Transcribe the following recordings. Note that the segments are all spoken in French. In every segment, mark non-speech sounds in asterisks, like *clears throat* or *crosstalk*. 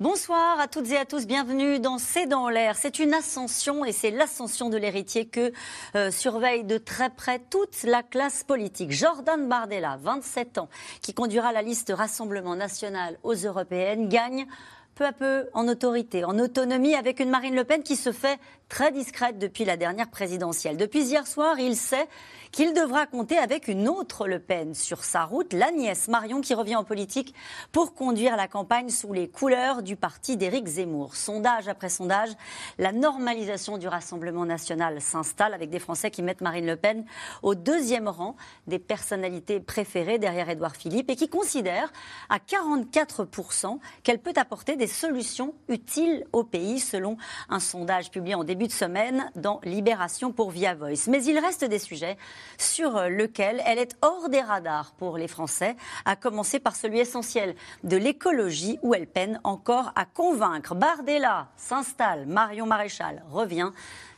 Bonsoir à toutes et à tous, bienvenue dans C'est dans l'air. C'est une ascension et c'est l'ascension de l'héritier que euh, surveille de très près toute la classe politique. Jordan Bardella, 27 ans, qui conduira la liste Rassemblement national aux européennes, gagne peu à peu en autorité, en autonomie, avec une Marine Le Pen qui se fait très discrète depuis la dernière présidentielle. Depuis hier soir, il sait qu'il devra compter avec une autre Le Pen sur sa route, la nièce Marion, qui revient en politique pour conduire la campagne sous les couleurs du parti d'Éric Zemmour. Sondage après sondage, la normalisation du Rassemblement national s'installe avec des Français qui mettent Marine Le Pen au deuxième rang des personnalités préférées derrière Édouard Philippe et qui considèrent à 44% qu'elle peut apporter des solutions utiles au pays, selon un sondage publié en début de semaine dans Libération pour Via Voice. Mais il reste des sujets sur lequel elle est hors des radars pour les Français, à commencer par celui essentiel de l'écologie où elle peine encore à convaincre. Bardella s'installe, Marion Maréchal revient.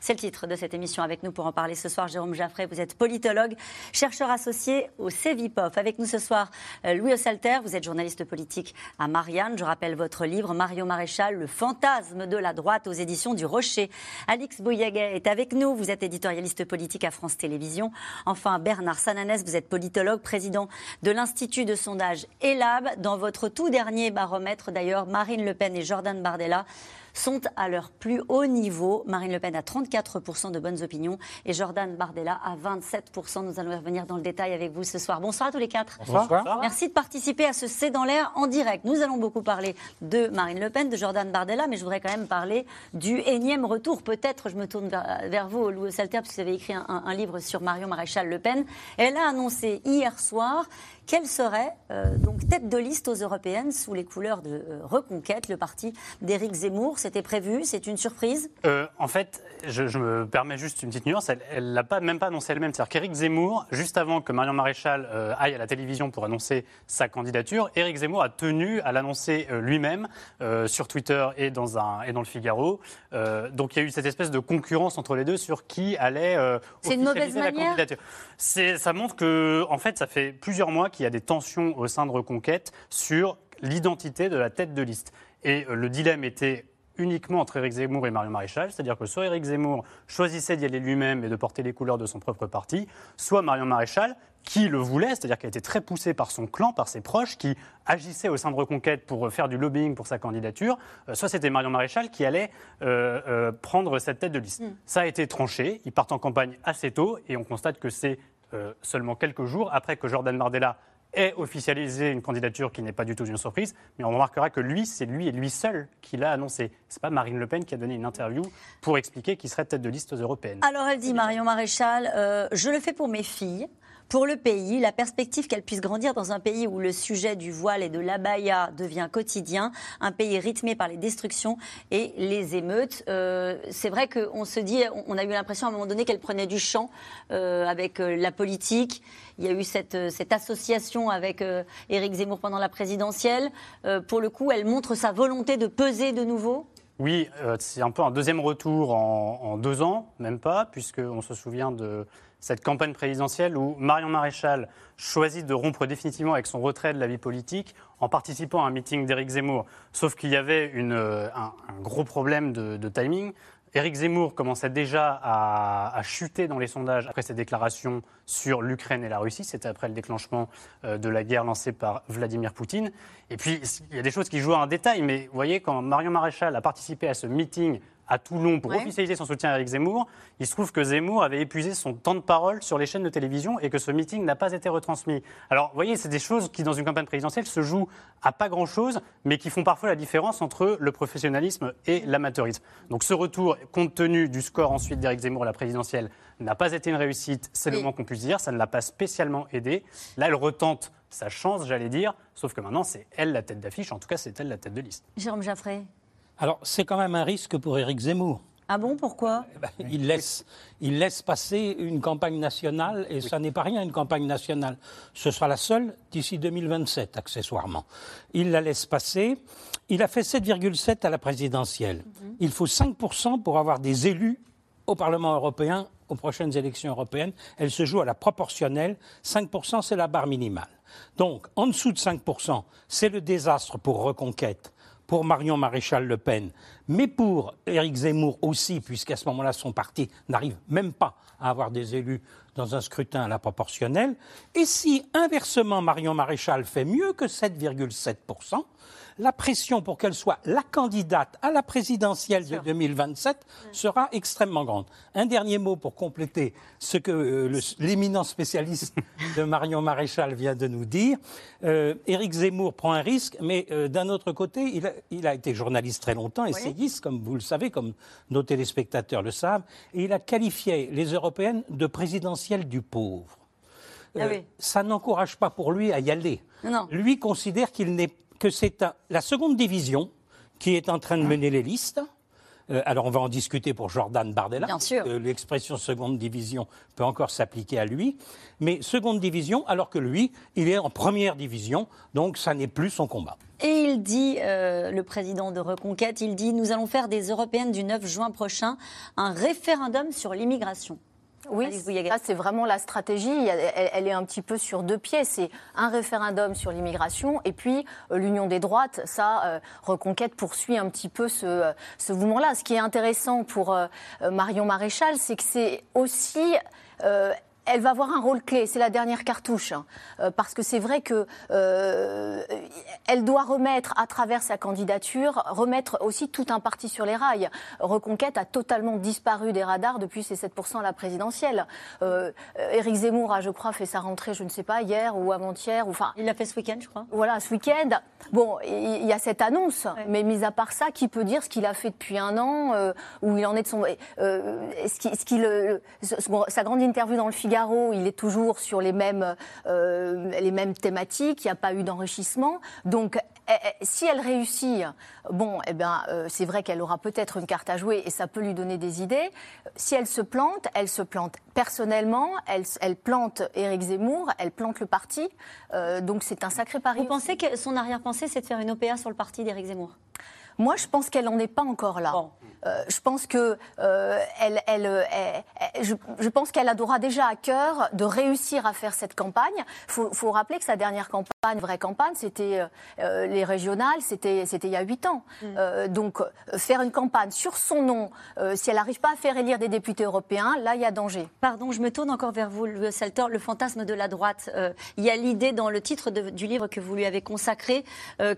C'est le titre de cette émission. Avec nous pour en parler ce soir, Jérôme Jaffray. Vous êtes politologue, chercheur associé au CEVIPOF. Avec nous ce soir, euh, Louis Ossalter. Vous êtes journaliste politique à Marianne. Je rappelle votre livre, Mario Maréchal, Le fantasme de la droite aux éditions du Rocher. Alix Boyaguet est avec nous. Vous êtes éditorialiste politique à France Télévisions. Enfin, Bernard Sananès, vous êtes politologue, président de l'Institut de sondage ELAB. Dans votre tout dernier baromètre, d'ailleurs, Marine Le Pen et Jordan Bardella sont à leur plus haut niveau. Marine Le Pen a 34% de bonnes opinions et Jordan Bardella à 27%. Nous allons y revenir dans le détail avec vous ce soir. Bonsoir à tous les quatre. Bonsoir. Merci de participer à ce C'est dans l'air en direct. Nous allons beaucoup parler de Marine Le Pen, de Jordan Bardella, mais je voudrais quand même parler du énième retour. Peut-être, je me tourne vers, vous, Louis Salter, parce que vous avez écrit un, un livre sur Marion Maréchal Le Pen. Elle a annoncé hier soir quelle serait euh, donc tête de liste aux européennes sous les couleurs de euh, Reconquête, le parti d'Éric Zemmour? C'était prévu? C'est une surprise? Euh, En fait, je, me permets juste une petite nuance. Elle ne l'a pas, même pas annoncé elle-même. C'est-à-dire qu'Éric Zemmour, juste avant que Marion Maréchal aille à la télévision pour annoncer sa candidature, Éric Zemmour a tenu à l'annoncer lui-même sur Twitter et dans, un, et dans le Figaro. donc il y a eu cette espèce de concurrence entre les deux sur qui allait C'est une mauvaise la manière? candidature. Ça montre que, en fait, ça fait plusieurs mois qu'il y a des tensions au sein de Reconquête sur l'identité de la tête de liste. Et euh, le dilemme était uniquement entre Éric Zemmour et Marion Maréchal, c'est-à-dire que soit Éric Zemmour choisissait d'y aller lui-même et de porter les couleurs de son propre parti, soit Marion Maréchal, qui le voulait, c'est-à-dire qu'elle était très poussée par son clan, par ses proches, qui agissaient au sein de Reconquête pour faire du lobbying pour sa candidature, euh, soit c'était Marion Maréchal qui allait euh, prendre cette tête de liste. Mm. Ça a été tranché, ils partent en campagne assez tôt, et on constate que c'est euh, seulement quelques jours après que Jordan Bardella ait officialisé une candidature qui n'est pas du tout une surprise, mais on remarquera que lui, c'est lui et lui seul qui l'a annoncé. C'est pas Marine Le Pen qui a donné une interview pour expliquer qu'il serait tête de liste européenne. Alors elle dit, Marion Maréchal, euh, je le fais pour mes filles pour le pays, la perspective qu'elle puisse grandir dans un pays où le sujet du voile et de l'abaya devient quotidien, un pays rythmé par les destructions et les émeutes. Euh, c'est vrai qu'on se dit, on a eu l'impression à un moment donné qu'elle prenait du champ euh, avec euh, la politique. Il y a eu cette, association avec Éric Zemmour pendant la présidentielle. pour le coup, elle montre sa volonté de peser de nouveau? Oui, c'est un peu un deuxième retour en, en deux ans, même pas, puisqu'on se souvient de cette campagne présidentielle où Marion Maréchal choisit de rompre définitivement avec son retrait de la vie politique en participant à un meeting d'Éric Zemmour. Sauf qu'il y avait euh, un, gros problème de, timing. Éric Zemmour commençait déjà à, chuter dans les sondages après ses déclarations sur l'Ukraine et la Russie. C'était après le déclenchement euh, de la guerre lancée par Vladimir Poutine. Et puis, il y a des choses qui jouent un détail, mais vous voyez, quand Marion Maréchal a participé à ce meeting à Toulon pour officialiser son soutien à Eric Zemmour, il se trouve que Zemmour avait épuisé son temps de parole sur les chaînes de télévision et que ce meeting n'a pas été retransmis. Alors, vous voyez, c'est des choses qui, dans une campagne présidentielle, se jouent à pas grand-chose, mais qui font parfois la différence entre le professionnalisme et l'amateurisme. Donc, ce retour, compte tenu du score ensuite d'Eric Zemmour à la présidentielle, n'a pas été une réussite, c'est le moins qu'on puisse dire. Ça ne l'a pas spécialement aidé. Là, elle retente sa chance, j'allais dire, sauf que maintenant, c'est elle la tête d'affiche. En tout cas, c'est elle la tête de liste. Jérôme Jaffray. Alors, c'est quand même un risque pour Éric Zemmour. Ah bon, pourquoi? Eh ben, il, laisse, il laisse passer une campagne nationale et ça n'est pas rien une campagne nationale. Ce sera la seule d'ici 2027, accessoirement. Il la laisse passer. Il a fait 7,7 à la présidentielle. Mhm. Il faut 5% pour avoir des élus au Parlement européen aux prochaines élections européennes. Elle se joue à la proportionnelle. 5%, c'est la barre minimale. Donc, en dessous de 5%, c'est le désastre pour Reconquête pour Marion Maréchal Le Pen, mais pour Éric Zemmour aussi, puisqu'à ce moment-là, son parti n'arrive même pas à avoir des élus dans un scrutin à la proportionnelle. Et si, inversement, Marion Maréchal fait mieux que 7,7%, la pression pour qu'elle soit la candidate à la présidentielle de 2027 sera extrêmement grande. Un dernier mot pour compléter ce que euh, l'éminent spécialiste de Marion Maréchal vient de nous dire. Euh, Éric Zemmour prend un risque, mais euh, d'un autre côté, il a, été journaliste très longtemps, essayiste, comme vous le savez, comme nos téléspectateurs le savent, et il a qualifié les européennes de présidentielles du pauvre. Ah ça n'encourage pas pour lui à y aller. Lui considère qu'il n'est que c'est la seconde division qui est en train de mener les listes. Euh, alors on va en discuter pour Jordan Bardella. Bien sûr. L'expression seconde division peut encore s'appliquer à lui. Mais seconde division, alors que lui, il est en première division, donc ça n'est plus son combat. Et il dit, euh, le président de Reconquête, il dit, nous allons faire des européennes du 9 juin prochain un référendum sur l'immigration. Oui, ça c'est vraiment la stratégie. Elle, est un petit peu sur deux pieds. C'est un référendum sur l'immigration et puis euh, l'union des droites. Ça, euh, Reconquête poursuit un petit peu ce, euh, ce mouvement-là. Ce qui est intéressant pour Marion Maréchal, c'est que c'est aussi elle va avoir un rôle clé. C'est la dernière cartouche, hein. euh, parce que c'est vrai que euh, elle doit remettre, à travers sa candidature, remettre aussi tout un parti sur les rails. Reconquête a totalement disparu des radars depuis ses 7% à la présidentielle. Euh, Éric Zemmour a, je crois, fait sa rentrée, je ne sais pas, hier ou avant-hier. Enfin, il l'a fait ce week-end, je crois. Voilà, ce week-end. Bon, il y a cette annonce, mais mis à part ça, qui peut dire ce qu'il a fait depuis un an, euh, où il en est de son, ce qu'il, sa grande interview dans le Figaro il est toujours sur les mêmes, euh, les mêmes thématiques, il n'y a pas eu d'enrichissement. Donc, eh, eh, si elle réussit, bon, eh bien, euh, c'est vrai qu'elle aura peut-être une carte à jouer et ça peut lui donner des idées. Si elle se plante, elle se plante personnellement, elle, elle plante Éric Zemmour, elle plante le parti. Euh, donc c'est un sacré pari. Vous pensez que son arrière-pensée, c'est de faire une OPA sur le parti d'Éric Zemmour? Moi, je pense qu'elle n'en est pas encore là. Euh, je pense que euh, elle, elle, euh, je, pense qu'elle aura déjà à cœur de réussir à faire cette campagne. Il faut, faut, rappeler que sa dernière campagne, vraie campagne, c'était les régionales, c'était c'était il y a huit ans. Mm. donc faire une campagne sur son nom, si elle n'arrive pas à faire élire des députés européens, là il y a danger. Pardon, je me tourne encore vers vous, le Salter, le fantasme de la droite. il y a l'idée dans le titre du livre que vous lui avez consacré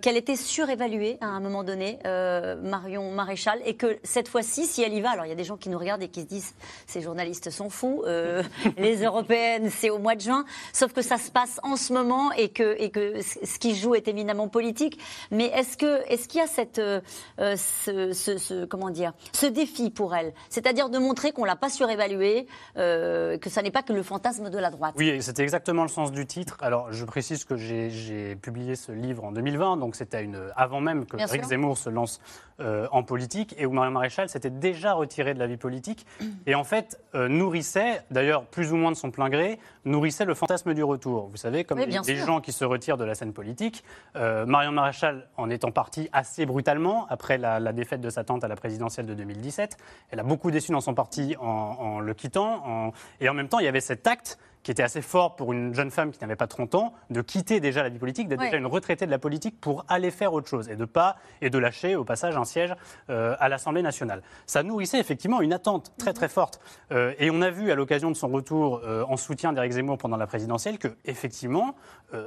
qu'elle était surévaluée à un moment donné. Euh, Marion Maréchal, et que cette fois-ci, si elle y va, alors il y a des gens qui nous regardent et qui se disent ces journalistes sont fous, euh, *laughs* les européennes, c'est au mois de juin, sauf que ça se passe en ce moment et que, et que ce qui joue est éminemment politique. Mais est-ce que est-ce qu'il y a cette euh, ce, comment dire ce défi pour elle, c'est-à-dire de montrer qu'on l'a pas surévalué, que ça n'est pas que le fantasme de la droite. Oui, c'était exactement le sens du titre. Alors je précise que j'ai publié ce livre en 2020, donc c'était une avant même que Rick Zemmour se lance euh, en politique et où Marion Maréchal s'était déjà retirée de la vie politique et en fait euh, nourrissait, d'ailleurs plus ou moins de son plein gré, nourrissait le fantasme du retour. Vous savez, comme les, gens qui se retirent de la scène politique, euh, Marion Maréchal en étant partie assez brutalement après la, défaite de sa tante à la présidentielle de 2017. Elle a beaucoup déçu dans son parti en, le quittant et en même temps il y avait cet acte qui était assez fort pour une jeune femme qui n'avait pas 30 ans, de quitter déjà la vie politique, d'être déjà une retraitée de la politique pour aller faire autre chose et de pas et de lâcher au passage un siège euh, à l'Assemblée nationale. Ça nourrissait effectivement une attente très très forte. Euh, et on a vu à l'occasion de son retour euh, en soutien d'Éric Zemmour pendant la présidentielle que effectivement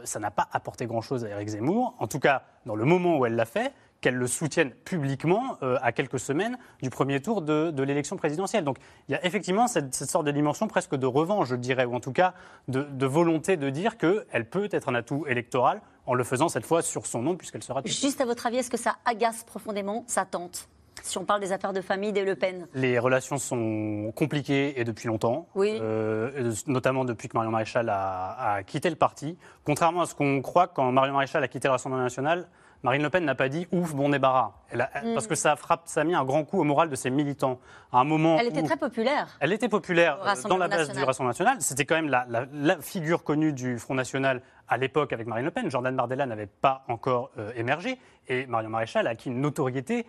ça n'a pas apporté grand-chose à Éric Zemmour, en tout cas dans le moment où elle l'a fait qu'elle le soutienne publiquement euh, à quelques semaines du premier tour de, l'élection présidentielle. Donc il y a effectivement cette, sorte de dimension presque de revanche, je dirais, ou en tout cas de, volonté de dire qu'elle peut être un atout électoral en le faisant cette fois sur son nom puisqu'elle sera... Juste à votre avis, est-ce que ça agace profondément sa tante si on parle des affaires de famille des Le Pen? Les relations sont compliquées et depuis longtemps, Oui. Euh, notamment depuis que Marion Maréchal a, a quitté le parti. Contrairement à ce qu'on croit, quand Marion Maréchal a quitté le Rassemblement national, Marine Le Pen n'a pas dit ouf, bon débarras. Elle a- Mm. Parce que ça, frappe, ça a mis un grand coup au moral de ses militants. À un moment Elle était où- très populaire. Elle était populaire euh, dans la base national. du Rassemblement national. C'était quand même la, la- la figure connue du Front national à l'époque avec Marine Le Pen. Jordan Bardella n'avait pas encore euh, émergé. Et Marion Maréchal a acquis une notoriété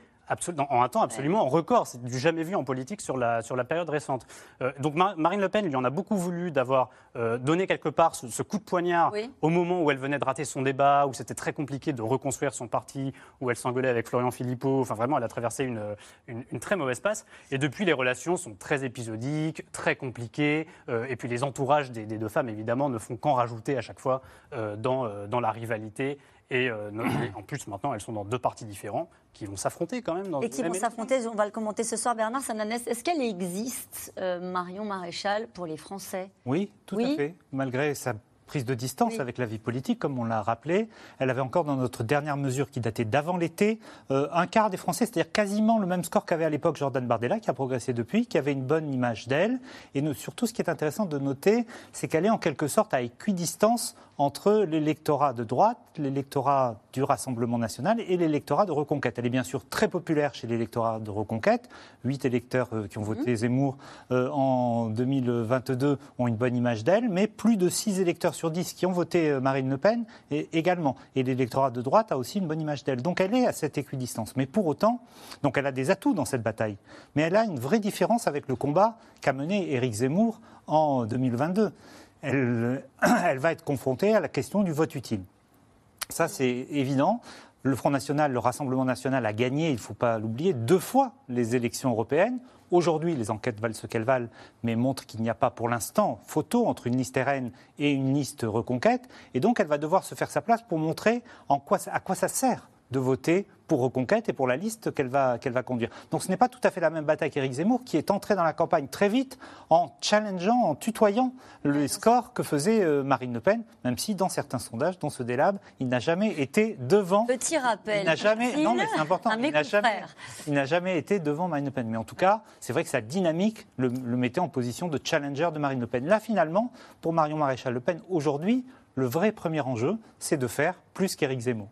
en un temps absolument record. C'est du jamais vu en politique sur la, sur la période récente. Euh, donc Mar- Marine Le Pen lui en a beaucoup voulu d'avoir euh, donné quelque part ce, ce coup de poignard Oui. au moment où elle venait de rater son débat, où c'était très compliqué de reconstruire son parti, où elle s'engueulait avec Florian Philippot. Enfin, vraiment, elle a traversé une, une, une très mauvaise passe. Et depuis, les relations sont très épisodiques, très compliquées. Euh, et puis, les entourages des, des deux femmes, évidemment, ne font qu'en rajouter à chaque fois dans, dans la rivalité. Et, euh, et en plus, maintenant, elles sont dans deux partis différents qui vont s'affronter quand même. Dans Et qui vont s'affronter, on va le commenter ce soir, Bernard Sananès. Est-ce qu'elle existe, euh, Marion Maréchal, pour les Français? Oui, tout Oui. à fait. Malgré sa prise de distance Oui. avec la vie politique, comme on l'a rappelé, elle avait encore dans notre dernière mesure qui datait d'avant l'été, euh, un quart des Français, c'est-à-dire quasiment le même score qu'avait à l'époque Jordan Bardella, qui a progressé depuis, qui avait une bonne image d'elle. Et nous- surtout, ce qui est intéressant de noter, c'est qu'elle est en quelque sorte à équidistance entre l'électorat de droite, l'électorat du Rassemblement national et l'électorat de Reconquête. Elle est bien sûr très populaire chez l'électorat de Reconquête. Huit électeurs euh, qui ont voté Zemmour euh, en 2022 ont une bonne image d'elle, mais plus de 6 électeurs sur 10 qui ont voté euh, Marine Le Pen et, également. Et l'électorat de droite a aussi une bonne image d'elle. Donc elle est à cette équidistance. Mais pour autant, donc elle a des atouts dans cette bataille. Mais elle a une vraie différence avec le combat qu'a mené Éric Zemmour en 2022. Elle, *clears throat* elle va être confrontée à la question du vote utile. Ça, c'est évident. Le Front National, le Rassemblement National a gagné, il ne faut pas l'oublier, deux fois les élections européennes. Aujourd'hui, les enquêtes valent ce qu'elles valent, mais montrent qu'il n'y a pas pour l'instant photo entre une liste RN et une liste Reconquête. Et donc, elle va devoir se faire sa place pour montrer en quoi, à quoi ça sert de voter pour Reconquête et pour la liste qu'elle va, qu'elle va conduire. Donc ce n'est pas tout à fait la même bataille qu'Éric Zemmour, qui est entré dans la campagne très vite en challengeant, en tutoyant les scores que faisait euh, Marine Le Pen, même si dans certains sondages, dont ce Délab, il n'a jamais été devant Petit rappel. il n'a jamais, utile non mais c'est important, à mes il n'a jamais, confrères. il n'a jamais été devant Marine Le Pen. Mais en tout cas, c'est vrai que sa dynamique le, le mettait en position de challenger de Marine Le Pen. Là, finalement, pour Marion Maréchal Le Pen, aujourd'hui, le vrai premier enjeu, c'est de faire plus qu'Éric Zemmour.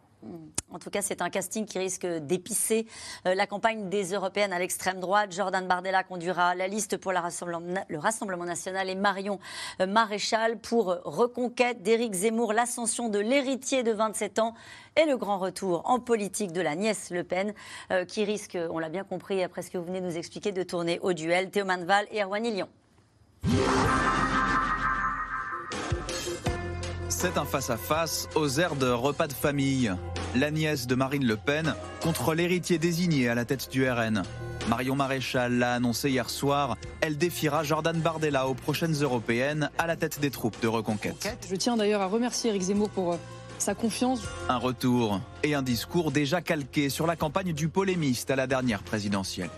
En tout cas, c'est un casting qui risque d'épicer euh, la campagne des européennes à l'extrême droite. Jordan Bardella conduira la liste pour le Rassemblement national et Marion euh, Maréchal pour Reconquête d'Éric Zemmour, l'ascension de l'héritier de 27 ans et le grand retour en politique de la nièce Le Pen, euh, qui risque, on l'a bien compris après ce que vous venez de nous expliquer, de tourner au duel. Théo Manval et Erwan Lyon. C'est un face-à-face aux airs de repas de famille. La nièce de Marine Le Pen contre l'héritier désigné à la tête du RN. Marion Maréchal l'a annoncé hier soir. Elle défiera Jordan Bardella aux prochaines européennes à la tête des troupes de reconquête. Je tiens d'ailleurs à remercier Eric Zemmour pour euh, sa confiance. Un retour et un discours déjà calqué sur la campagne du polémiste à la dernière présidentielle.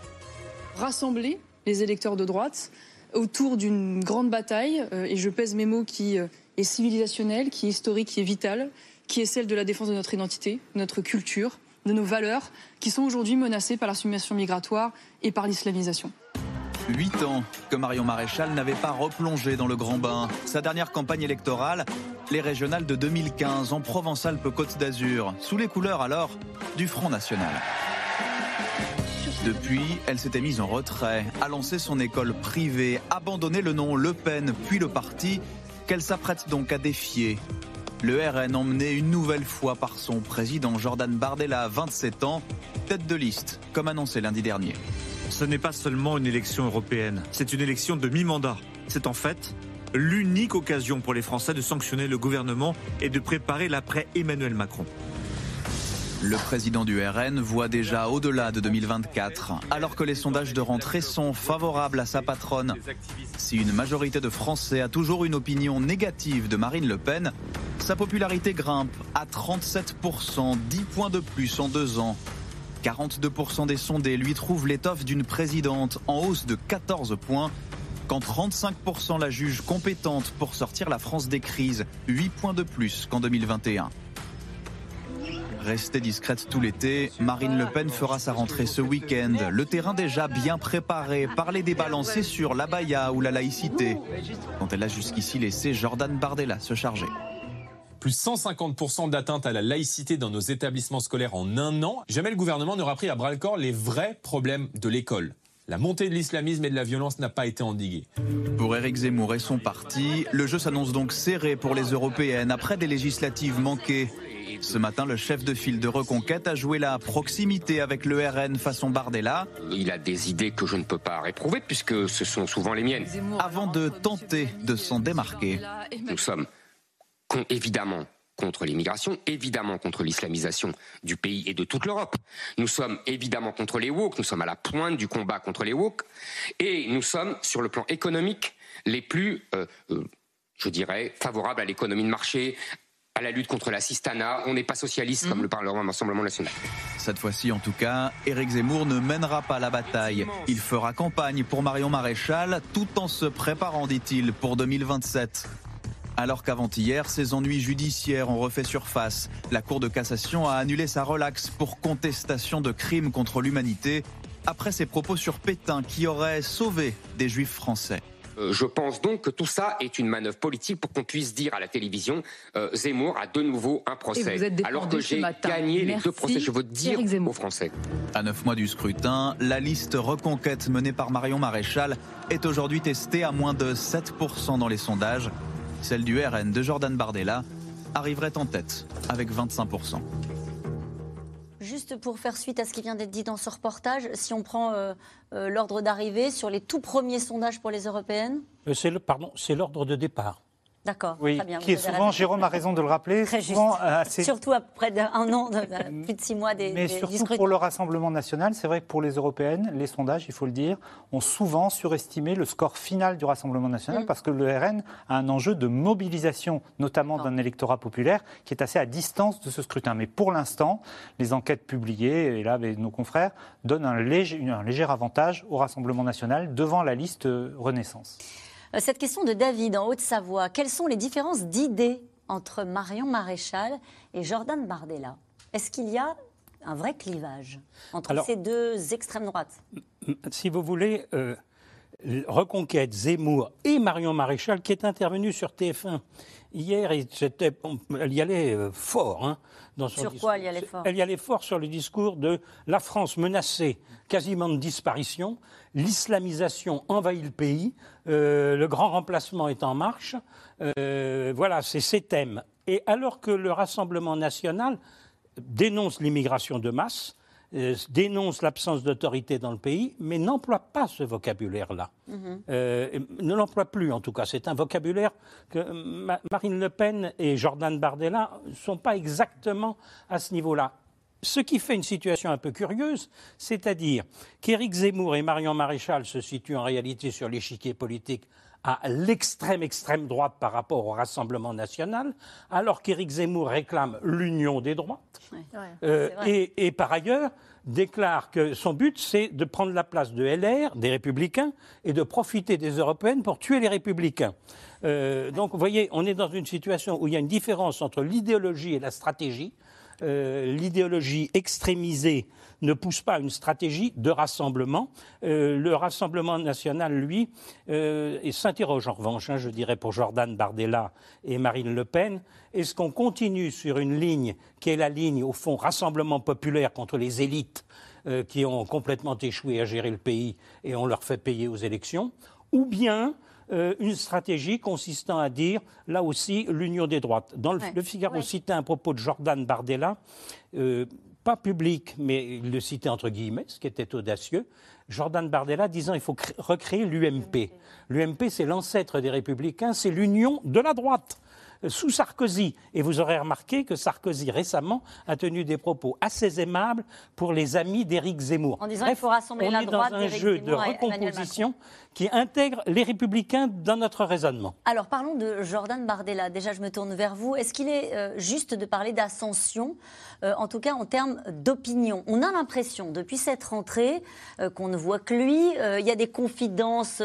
Rassembler les électeurs de droite autour d'une grande bataille, euh, et je pèse mes mots, qui est civilisationnelle, qui est historique, qui est vitale, qui est celle de la défense de notre identité, de notre culture, de nos valeurs, qui sont aujourd'hui menacées par la submersion migratoire et par l'islamisation. Huit ans que Marion Maréchal n'avait pas replongé dans le grand bain. Sa dernière campagne électorale, les régionales de 2015 en Provence-Alpes-Côte d'Azur, sous les couleurs alors du Front National. Depuis, elle s'était mise en retrait, a lancé son école privée, abandonné le nom Le Pen, puis le parti, qu'elle s'apprête donc à défier. Le RN emmené une nouvelle fois par son président Jordan Bardella, 27 ans, tête de liste, comme annoncé lundi dernier. Ce n'est pas seulement une élection européenne, c'est une élection de mi-mandat. C'est en fait l'unique occasion pour les Français de sanctionner le gouvernement et de préparer l'après Emmanuel Macron. Le président du RN voit déjà au-delà de 2024, alors que les sondages de rentrée sont favorables à sa patronne. Si une majorité de Français a toujours une opinion négative de Marine Le Pen, sa popularité grimpe à 37%, 10 points de plus en deux ans. 42% des sondés lui trouvent l'étoffe d'une présidente en hausse de 14 points, quand 35% la jugent compétente pour sortir la France des crises, 8 points de plus qu'en 2021. Restée discrète tout l'été, Marine Le Pen fera sa rentrée ce week-end. Le terrain déjà bien préparé par les débats lancés sur l'abaya ou la laïcité, dont elle a jusqu'ici laissé Jordan Bardella se charger. Plus 150% d'atteinte à la laïcité dans nos établissements scolaires en un an. Jamais le gouvernement n'aura pris à bras le corps les vrais problèmes de l'école. La montée de l'islamisme et de la violence n'a pas été endiguée. Pour Éric Zemmour et son parti, le jeu s'annonce donc serré pour les européennes après des législatives manquées. Ce matin, le chef de file de Reconquête a joué la proximité avec le RN façon Bardella. Il a des idées que je ne peux pas réprouver puisque ce sont souvent les miennes. Avant de tenter de s'en démarquer. Nous sommes évidemment contre l'immigration, évidemment contre l'islamisation du pays et de toute l'Europe. Nous sommes évidemment contre les woke, nous sommes à la pointe du combat contre les woke, et nous sommes, sur le plan économique, les plus, euh, euh, je dirais, favorables à l'économie de marché, à la lutte contre la cistana. On n'est pas socialiste comme mhm. le Parlement Rassemblement National. Cette fois-ci, en tout cas, Éric Zemmour ne mènera pas la bataille. Il fera campagne pour Marion Maréchal tout en se préparant, dit-il, pour 2027. Alors qu'avant-hier, ses ennuis judiciaires ont refait surface. La Cour de cassation a annulé sa relaxe pour contestation de crimes contre l'humanité après ses propos sur Pétain qui aurait sauvé des juifs français. Euh, je pense donc que tout ça est une manœuvre politique pour qu'on puisse dire à la télévision euh, Zemmour a de nouveau un procès. Alors que j'ai gagné les deux procès, je veux dire aux Français. À neuf mois du scrutin, la liste reconquête menée par Marion Maréchal est aujourd'hui testée à moins de 7% dans les sondages. Celle du RN de Jordan Bardella arriverait en tête avec 25%. Juste pour faire suite à ce qui vient d'être dit dans ce reportage, si on prend euh, euh, l'ordre d'arrivée sur les tout premiers sondages pour les européennes euh, C'est l'ordre de départ. D'accord. Oui, très bien, qui est souvent, Jérôme a raison de le rappeler, très souvent, juste. Surtout après un an, plus de six mois des Mais surtout pour le Rassemblement national, c'est vrai que pour les européennes, les sondages, il faut le dire, ont souvent surestimé le score final du Rassemblement national mm. parce que le RN a un enjeu de mobilisation, notamment d'un électorat populaire, qui est assez à distance de ce scrutin. Mais pour l'instant, les enquêtes publiées, et là, nos confrères, donnent un léger, un léger avantage au Rassemblement national devant la liste Renaissance. Euh, cette question de David en Haute-Savoie, quelles sont les différences d'idées entre Marion Maréchal et Jordan Bardella? Est-ce qu'il y a un vrai clivage entre ces deux extrêmes droites? Si vous voulez, euh, Reconquête, Zemmour et Marion Maréchal, qui est intervenue sur TF1 hier, elle y allait euh, fort. Hein, dans son sur quoi elle y allait fort Elle y allait fort sur le discours de la France menacée quasiment de disparition, l'islamisation envahit le pays, euh, le grand remplacement est en marche. Euh, voilà, c'est ces thèmes. Et alors que le Rassemblement national dénonce l'immigration de masse, euh, dénonce l'absence d'autorité dans le pays, mais n'emploie pas ce vocabulaire-là. Mhm. ne l'emploie plus, en tout cas. C'est un vocabulaire que Marine Le Pen et Jordan Bardella ne sont pas exactement à ce niveau-là. Ce qui fait une situation un peu curieuse, c'est-à-dire qu'Éric Zemmour et Marion Maréchal se situent en réalité sur l'échiquier politique à l'extrême extrême droite par rapport au Rassemblement national, alors qu'Éric Zemmour réclame l'union des droites, euh, et, par ailleurs déclare que son but c'est de prendre la place de LR, des Républicains, et de profiter des Européennes pour tuer les Républicains. Euh, donc vous voyez, on est dans une situation où il y a une différence entre l'idéologie et la stratégie. Euh, l'idéologie extrémisée ne pousse pas une stratégie de rassemblement. Euh, le Rassemblement national, lui, euh, s'interroge en revanche, hein, je dirais pour Jordan Bardella et Marine Le Pen, est-ce qu'on continue sur une ligne qui est la ligne, au fond, rassemblement populaire contre les élites qui ont complètement échoué à gérer le pays et on leur fait payer aux élections, ou bien euh, une stratégie consistant à dire, là aussi, l'union des droites? Dans le, Figaro citait un propos de Jordan Bardella, euh, pas public, mais il le citait entre guillemets, ce qui était audacieux. Jordan Bardella disant il faut recréer l'UMP. L'UMP, c'est l'ancêtre des républicains, c'est l'union de la droite sous Sarkozy. Et vous aurez remarqué que Sarkozy récemment a tenu des propos assez aimables pour les amis d'Éric Zemmour. En disant qu'il faut rassembler on la est dans un jeu de recomposition qui intègre les républicains dans notre raisonnement. Alors parlons de Jordan Bardella. Déjà, je me tourne vers vous. Est-ce qu'il est, euh, juste de parler d'ascension, euh, en tout cas en termes d'opinion? On a l'impression, depuis cette rentrée, euh, qu'on ne voit que lui. Il y a des confidences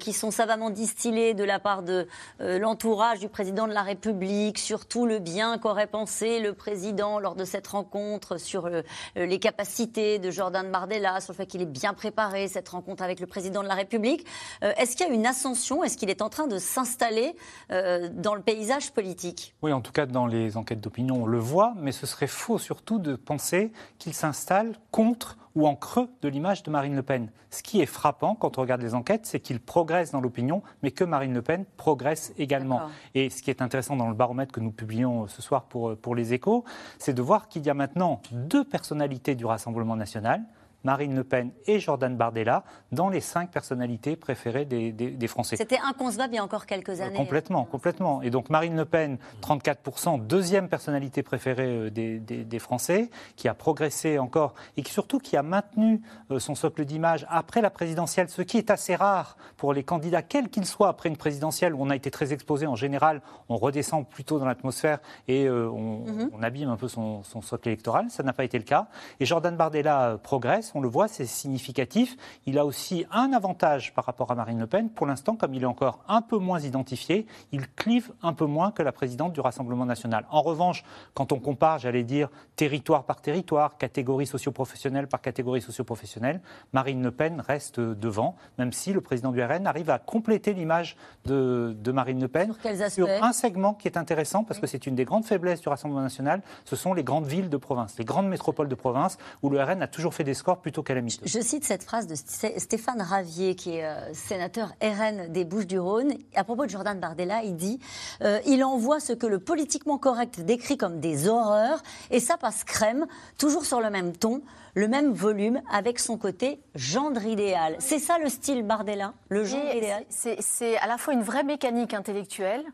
qui sont savamment distillées de la part de l'entourage du président président de la République, sur tout le bien qu'aurait pensé le président lors de cette rencontre, sur euh, les capacités de Jordan Bardella, sur le fait qu'il est bien préparé, cette rencontre avec le président de la République. Euh, est-ce qu'il y a une ascension? Est-ce qu'il est en train de s'installer euh, dans le paysage politique? Oui, en tout cas, dans les enquêtes d'opinion, on le voit, mais ce serait faux surtout de penser qu'il s'installe contre ou en creux de l'image de Marine Le Pen. Ce qui est frappant quand on regarde les enquêtes, c'est qu'il progresse dans l'opinion, mais que Marine Le Pen progresse également. Et ce qui est intéressant dans le baromètre que nous publions ce soir pour, pour les échos, c'est de voir qu'il y a maintenant deux personnalités du Rassemblement national Marine Le Pen et Jordan Bardella dans les cinq personnalités préférées des, Français. C'était inconcevable il y a encore quelques années. complètement, complètement. Et donc Marine Le Pen, 34%, deuxième personnalité préférée euh, des, Français, qui a progressé encore et qui surtout qui a maintenu euh, son socle d'image après la présidentielle, ce qui est assez rare pour les candidats, quels qu'ils soient, après une présidentielle où on a été très exposé. En général, on redescend plutôt dans l'atmosphère et euh, mhm. on, abîme un peu son, son socle électoral. Ça n'a pas été le cas. Et Jordan Bardella progresse on le voit, c'est significatif. Il a aussi un avantage par rapport à Marine Le Pen. Pour l'instant, comme il est encore un peu moins identifié, il clive un peu moins que la présidente du Rassemblement national. En revanche, quand on compare, j'allais dire, territoire par territoire, catégorie socio-professionnelle par catégorie socio-professionnelle, Marine Le Pen reste devant, même si le président du RN arrive à compléter l'image de, Marine Le Pen sur, un segment qui est intéressant, parce que c'est une des grandes faiblesses du Rassemblement national, ce sont les grandes villes de province, les grandes métropoles de province, où le RN a toujours fait des scores plutôt. Je cite cette phrase de Stéphane Ravier, qui est euh, sénateur RN des Bouches-du-Rhône. À propos de Jordan Bardella, il dit euh, Il envoie ce que le politiquement correct décrit comme des horreurs, et ça passe crème, toujours sur le même ton le même volume avec son côté gendre idéal. C'est ça le style Bardella, le gendre idéal? C'est à la fois une vraie mécanique intellectuelle,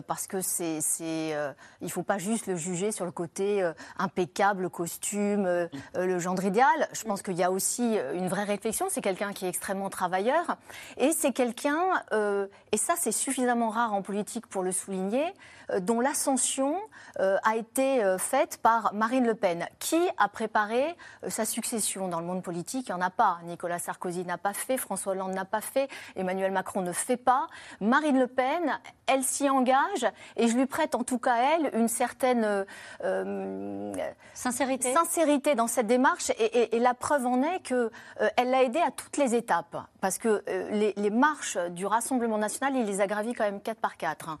parce que c'est, euh, il faut pas juste le juger sur le côté euh, impeccable, le costume, le gendre idéal. Je pense qu'il y a aussi une vraie réflexion. C'est quelqu'un qui est extrêmement travailleur. Et c'est quelqu'un, et ça c'est suffisamment rare en politique pour le souligner, dont l'ascension a été faite par Marine Le Pen, qui a préparé sa succession dans le monde politique? Il n'y en a pas. Nicolas Sarkozy n'a pas fait, François Hollande n'a pas fait, Emmanuel Macron ne fait pas. Marine Le Pen, elle s'y engage et je lui prête en tout cas elle une certaine euh, sincérité. sincérité dans cette démarche et, la preuve en est qu'elle euh, l'a aidé à toutes les étapes parce que euh, les, marches du Rassemblement national, il les a gravies quand même quatre par quatre. Hein.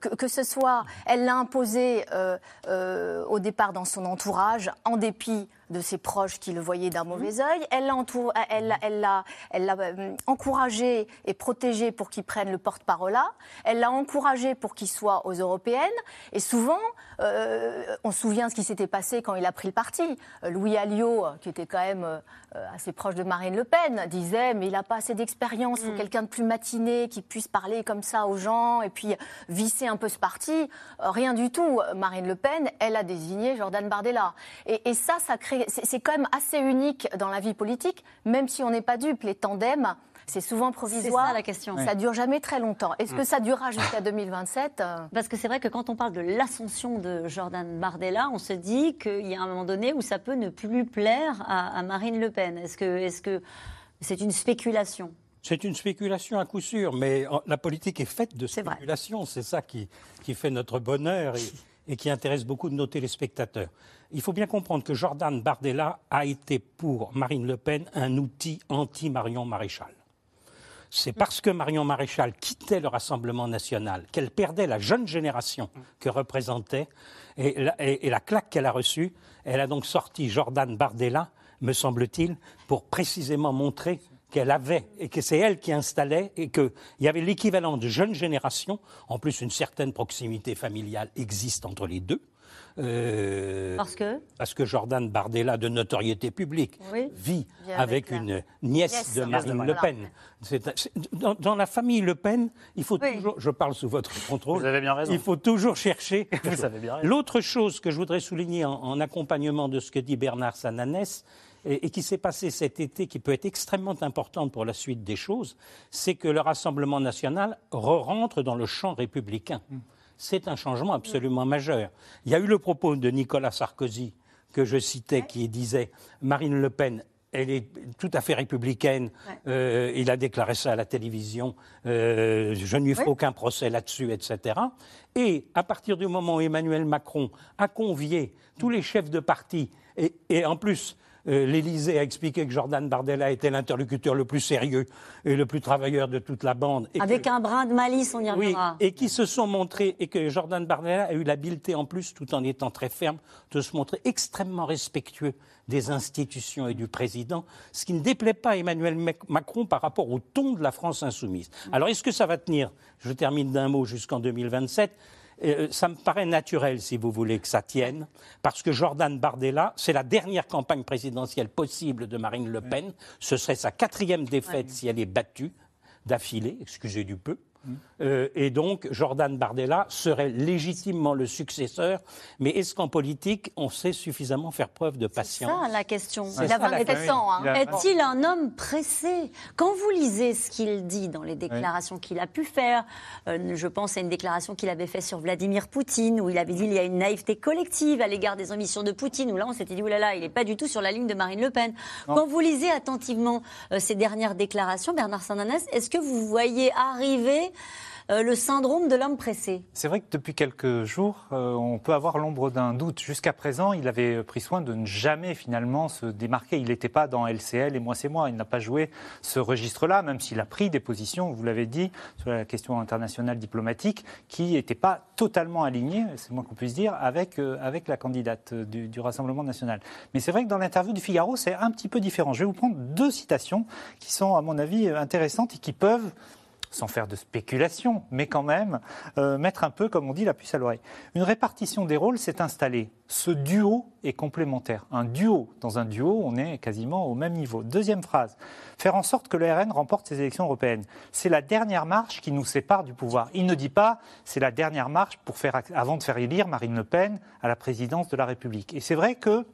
Que, que, ce soit, elle l'a imposé au départ dans son entourage en dépit de ses proches qui le voyaient d'un mauvais œil. Elle l'a elle, elle, elle euh, encouragé et protégé pour qu'il prenne le porte-parole là. Elle l'a encouragé pour qu'il soit aux européennes. Et souvent, euh, on se souvient ce qui s'était passé quand il a pris le parti. Euh, Louis Alliot, qui était quand même assez proche de Marine Le Pen, disait mais il n'a pas assez d'expérience, il faut mm. quelqu'un de plus matiné qui puisse parler comme ça aux gens et puis visser un peu ce parti. rien du tout. Marine Le Pen, elle a désigné Jordan Bardella. Et, et ça, ça crée c'est quand même assez unique dans la vie politique, même si on n'est pas dupe. Les tandems, c'est souvent provisoire. C'est ça la question. Ça dure jamais très longtemps. Est-ce que mm. ça durera jusqu'à 2027 euh *laughs* Parce que c'est vrai que quand on parle de l'ascension de Jordan Bardella, on se dit qu'il y a un moment donné où ça peut ne plus plaire à, Marine Le Pen. Est-ce que c'est -ce c'est une spéculation? C'est une spéculation à coup sûr, mais la politique est faite de spéculation. C'est ça qui, qui, fait notre bonheur et, et qui intéresse beaucoup de nos téléspectateurs. Il faut bien comprendre que Jordan Bardella a été pour Marine Le Pen un outil anti-Marion Maréchal. C'est parce que Marion Maréchal quittait le Rassemblement national qu'elle perdait la jeune génération que représentait et la, et la claque qu'elle a reçue. Elle a donc sorti Jordan Bardella, me semble-t-il, pour précisément montrer qu'elle avait et que c'est elle qui installait et qu'il y avait l'équivalent de jeune génération. En plus, une certaine proximité familiale existe entre les deux. Euh, parce que? Parce que Jordan Bardella, de notoriété publique, vit avec, une nièce de Marine Le Pen. dans, la famille Le Pen, il faut toujours, je parle sous votre contrôle, Vous avez bien raison. il faut toujours chercher. *laughs* Vous avez bien L'autre chose que je voudrais souligner en, en, accompagnement de ce que dit Bernard Sananès, et, qui s'est passé cet été, qui peut être extrêmement importante pour la suite des choses, c'est que le Rassemblement national re-rentre dans le champ républicain. Mm. C'est un changement absolument majeur. Il y a eu le propos de Nicolas Sarkozy que je citais, qui disait Marine Le Pen elle est tout à fait républicaine. Euh, il a déclaré ça à la télévision. Euh, je ne lui ferai aucun procès là-dessus, etc. Et à partir du moment où Emmanuel Macron a convié tous les chefs de parti, et, et en plus euh, l'Élysée a expliqué que Jordan Bardella était l'interlocuteur le plus sérieux et le plus travailleur de toute la bande. Et Avec que- un brin de malice, on y oui, reviendra. et qui se sont montrés, et que Jordan Bardella a eu l'habileté en plus, tout en étant très ferme, de se montrer extrêmement respectueux des institutions et du président, ce qui ne déplaît pas à Emmanuel Mac- Macron par rapport au ton de la France insoumise. Alors est-ce que ça va tenir? Je termine d'un mot jusqu'en 2027. Euh, ça me paraît naturel, si vous voulez, que ça tienne, parce que Jordan Bardella, c'est la dernière campagne présidentielle possible de Marine Le Pen. Ce serait sa quatrième défaite si elle est battue d'affilée, excusez du peu. Euh, et donc, Jordan Bardella serait légitimement le successeur. Mais est-ce qu'en politique, on sait suffisamment faire preuve de C'est patience ça la question. C'est Il ça, a la 27 question. ans. hein. A- Est-il un homme pressé? Quand vous lisez ce qu'il dit dans les déclarations qu'il a pu faire, euh, je pense à une déclaration qu'il avait faite sur Vladimir Poutine, où il avait dit qu'il y a une naïveté collective à l'égard des ambitions de Poutine, où là on s'était dit, oulala, il n'est pas du tout sur la ligne de Marine Le Pen. Quand vous lisez attentivement euh, ces dernières déclarations, Bernard Sananès, est-ce que vous voyez arriver euh, le syndrome de l'homme pressé C'est vrai que depuis quelques jours, euh, on peut avoir l'ombre d'un doute. Jusqu'à présent, il avait pris soin de ne jamais finalement se démarquer. Il n'était pas dans LCL et moi c'est moi. Il n'a pas joué ce registre-là, même s'il a pris des positions, vous l'avez dit, sur la question internationale diplomatique, qui n'étaient pas totalement alignées, c'est moins qu'on puisse dire, avec, euh, avec la candidate du, du Rassemblement national. Mais c'est vrai que dans l'interview du Figaro, c'est un petit peu différent. Je vais vous prendre deux citations qui sont, à mon avis, intéressantes et qui peuvent sans faire de spéculation, mais quand même euh, mettre un peu, comme on dit, la puce à l'oreille. Une répartition des rôles s'est installée. Ce duo est complémentaire. Un duo, dans un duo, on est quasiment au même niveau. Deuxième phrase, faire en sorte que le RN remporte ces élections européennes. C'est la dernière marche qui nous sépare du pouvoir. Il ne dit pas c'est la dernière marche pour faire, avant de faire élire Marine Le Pen à la présidence de la République. Et c'est vrai que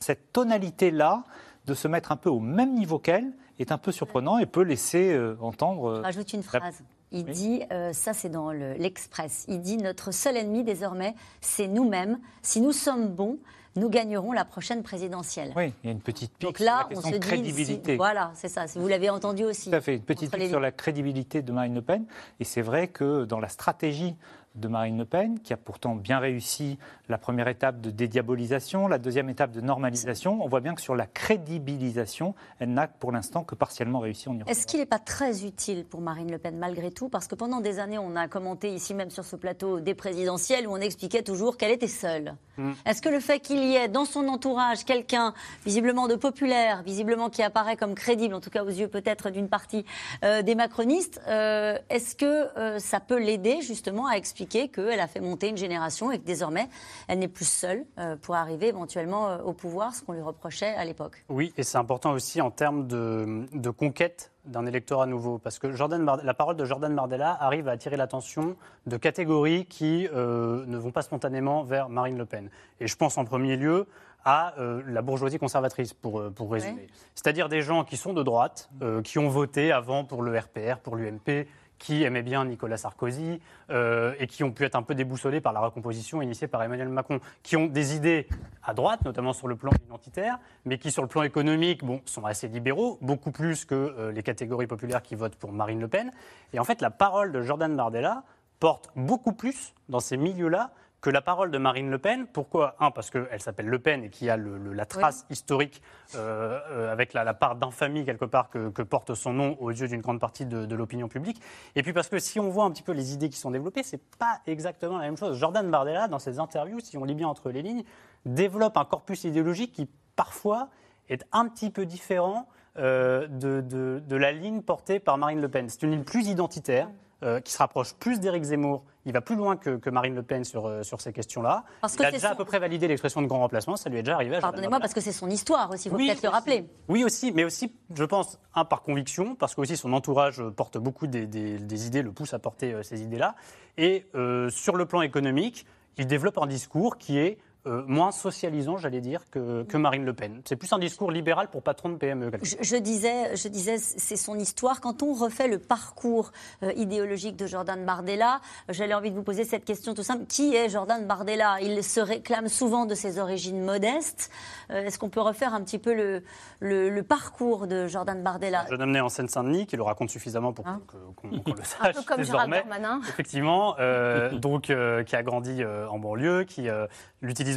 cette tonalité-là, de se mettre un peu au même niveau qu'elle, est un peu surprenant et peut laisser euh, entendre. euh, Rajoute une phrase. Il Oui. dit, euh, ça c'est dans le- l'Express, il dit notre seul ennemi désormais, c'est nous-mêmes. Si nous sommes bons, nous gagnerons la prochaine présidentielle. Oui, il y a une petite pique Donc sur là, la on se de crédibilité. si- voilà, c'est ça. Vous l'avez entendu aussi. Tout à fait, une petite pique les sur la crédibilité de Marine Le Pen. Et c'est vrai que dans la stratégie de Marine Le Pen, qui a pourtant bien réussi la première étape de dédiabolisation, la deuxième étape de normalisation, on voit bien que sur la crédibilisation, elle n'a pour l'instant que partiellement réussi. Est-ce qu'il n'est pas très utile pour Marine Le Pen malgré tout? Parce que pendant des années, on a commenté ici même sur ce plateau des présidentielles où on expliquait toujours qu'elle était seule. Mm. Est-ce que le fait qu'il y ait dans son entourage quelqu'un visiblement de populaire, visiblement qui apparaît comme crédible, en tout cas aux yeux peut-être d'une partie euh, des macronistes, euh, est-ce que euh, ça peut l'aider justement à expliquer qu'elle a fait monter une génération et que désormais elle n'est plus seule euh, pour arriver éventuellement euh, au pouvoir, ce qu'on lui reprochait à l'époque Oui, et c'est important aussi en termes de, de conquête d'un électorat nouveau, parce que Jordan la parole de Jordan Bardella arrive à attirer l'attention de catégories qui euh, ne vont pas spontanément vers Marine Le Pen. Et je pense en premier lieu à euh, la bourgeoisie conservatrice, pour, pour résumer. Ouais. C'est-à-dire des gens qui sont de droite, euh, qui ont voté avant pour le RPR, pour l'UMP, qui aimaient bien Nicolas Sarkozy euh, et qui ont pu être un peu déboussolés par la recomposition initiée par Emmanuel Macron, qui ont des idées à droite, notamment sur le plan identitaire, mais qui sur le plan économique bon, sont assez libéraux, beaucoup plus que euh, les catégories populaires qui votent pour Marine Le Pen. Et en fait, la parole de Jordan Bardella porte beaucoup plus dans ces milieux-là que la parole de Marine Le Pen. Pourquoi? Un, parce qu'elle s'appelle Le Pen et qu'il y a le- le- la trace historique euh, euh, avec la, la part d'infamie quelque part que, que porte son nom aux yeux d'une grande partie de, de l'opinion publique. Et puis parce que si on voit un petit peu les idées qui sont développées, c'est pas exactement la même chose. Jordan Bardella, dans ses interviews, si on lit bien entre les lignes, développe un corpus idéologique qui parfois est un petit peu différent euh, de, de- de la ligne portée par Marine Le Pen. C'est une ligne plus identitaire. Euh, qui se rapproche plus d'Éric Zemmour, il va plus loin que, que Marine Le Pen sur, euh, sur ces questions-là. Parce Il a déjà son- à peu près validé l'expression de grand remplacement, ça lui est déjà arrivé. Pardonnez-moi, parce que c'est son histoire aussi, il faut Oui, peut-être le rappeler. Oui aussi, mais aussi, je pense, un par conviction, parce que aussi son entourage porte beaucoup des, des- des idées, le pousse à porter euh, ces idées-là. Et sur le plan économique, il développe un discours qui est euh, moins socialisant, j'allais dire, que, que Marine Le Pen. C'est plus un discours libéral pour patron de PME. Je, je disais, je disais, c'est son histoire. Quand on refait le parcours euh, idéologique de Jordan Bardella, j'avais envie de vous poser cette question tout simple qui est Jordan Bardella? Il se réclame souvent de ses origines modestes. Euh, Est-ce qu'on peut refaire un petit peu le, le, le parcours de Jordan Bardella? Homme né en Seine-Saint-Denis, qui le raconte suffisamment pour Hein? qu'on le *laughs* Un sache peu comme Gérald désormais. Darmanin. Effectivement, euh, donc euh, qui a grandi euh, en banlieue, qui euh,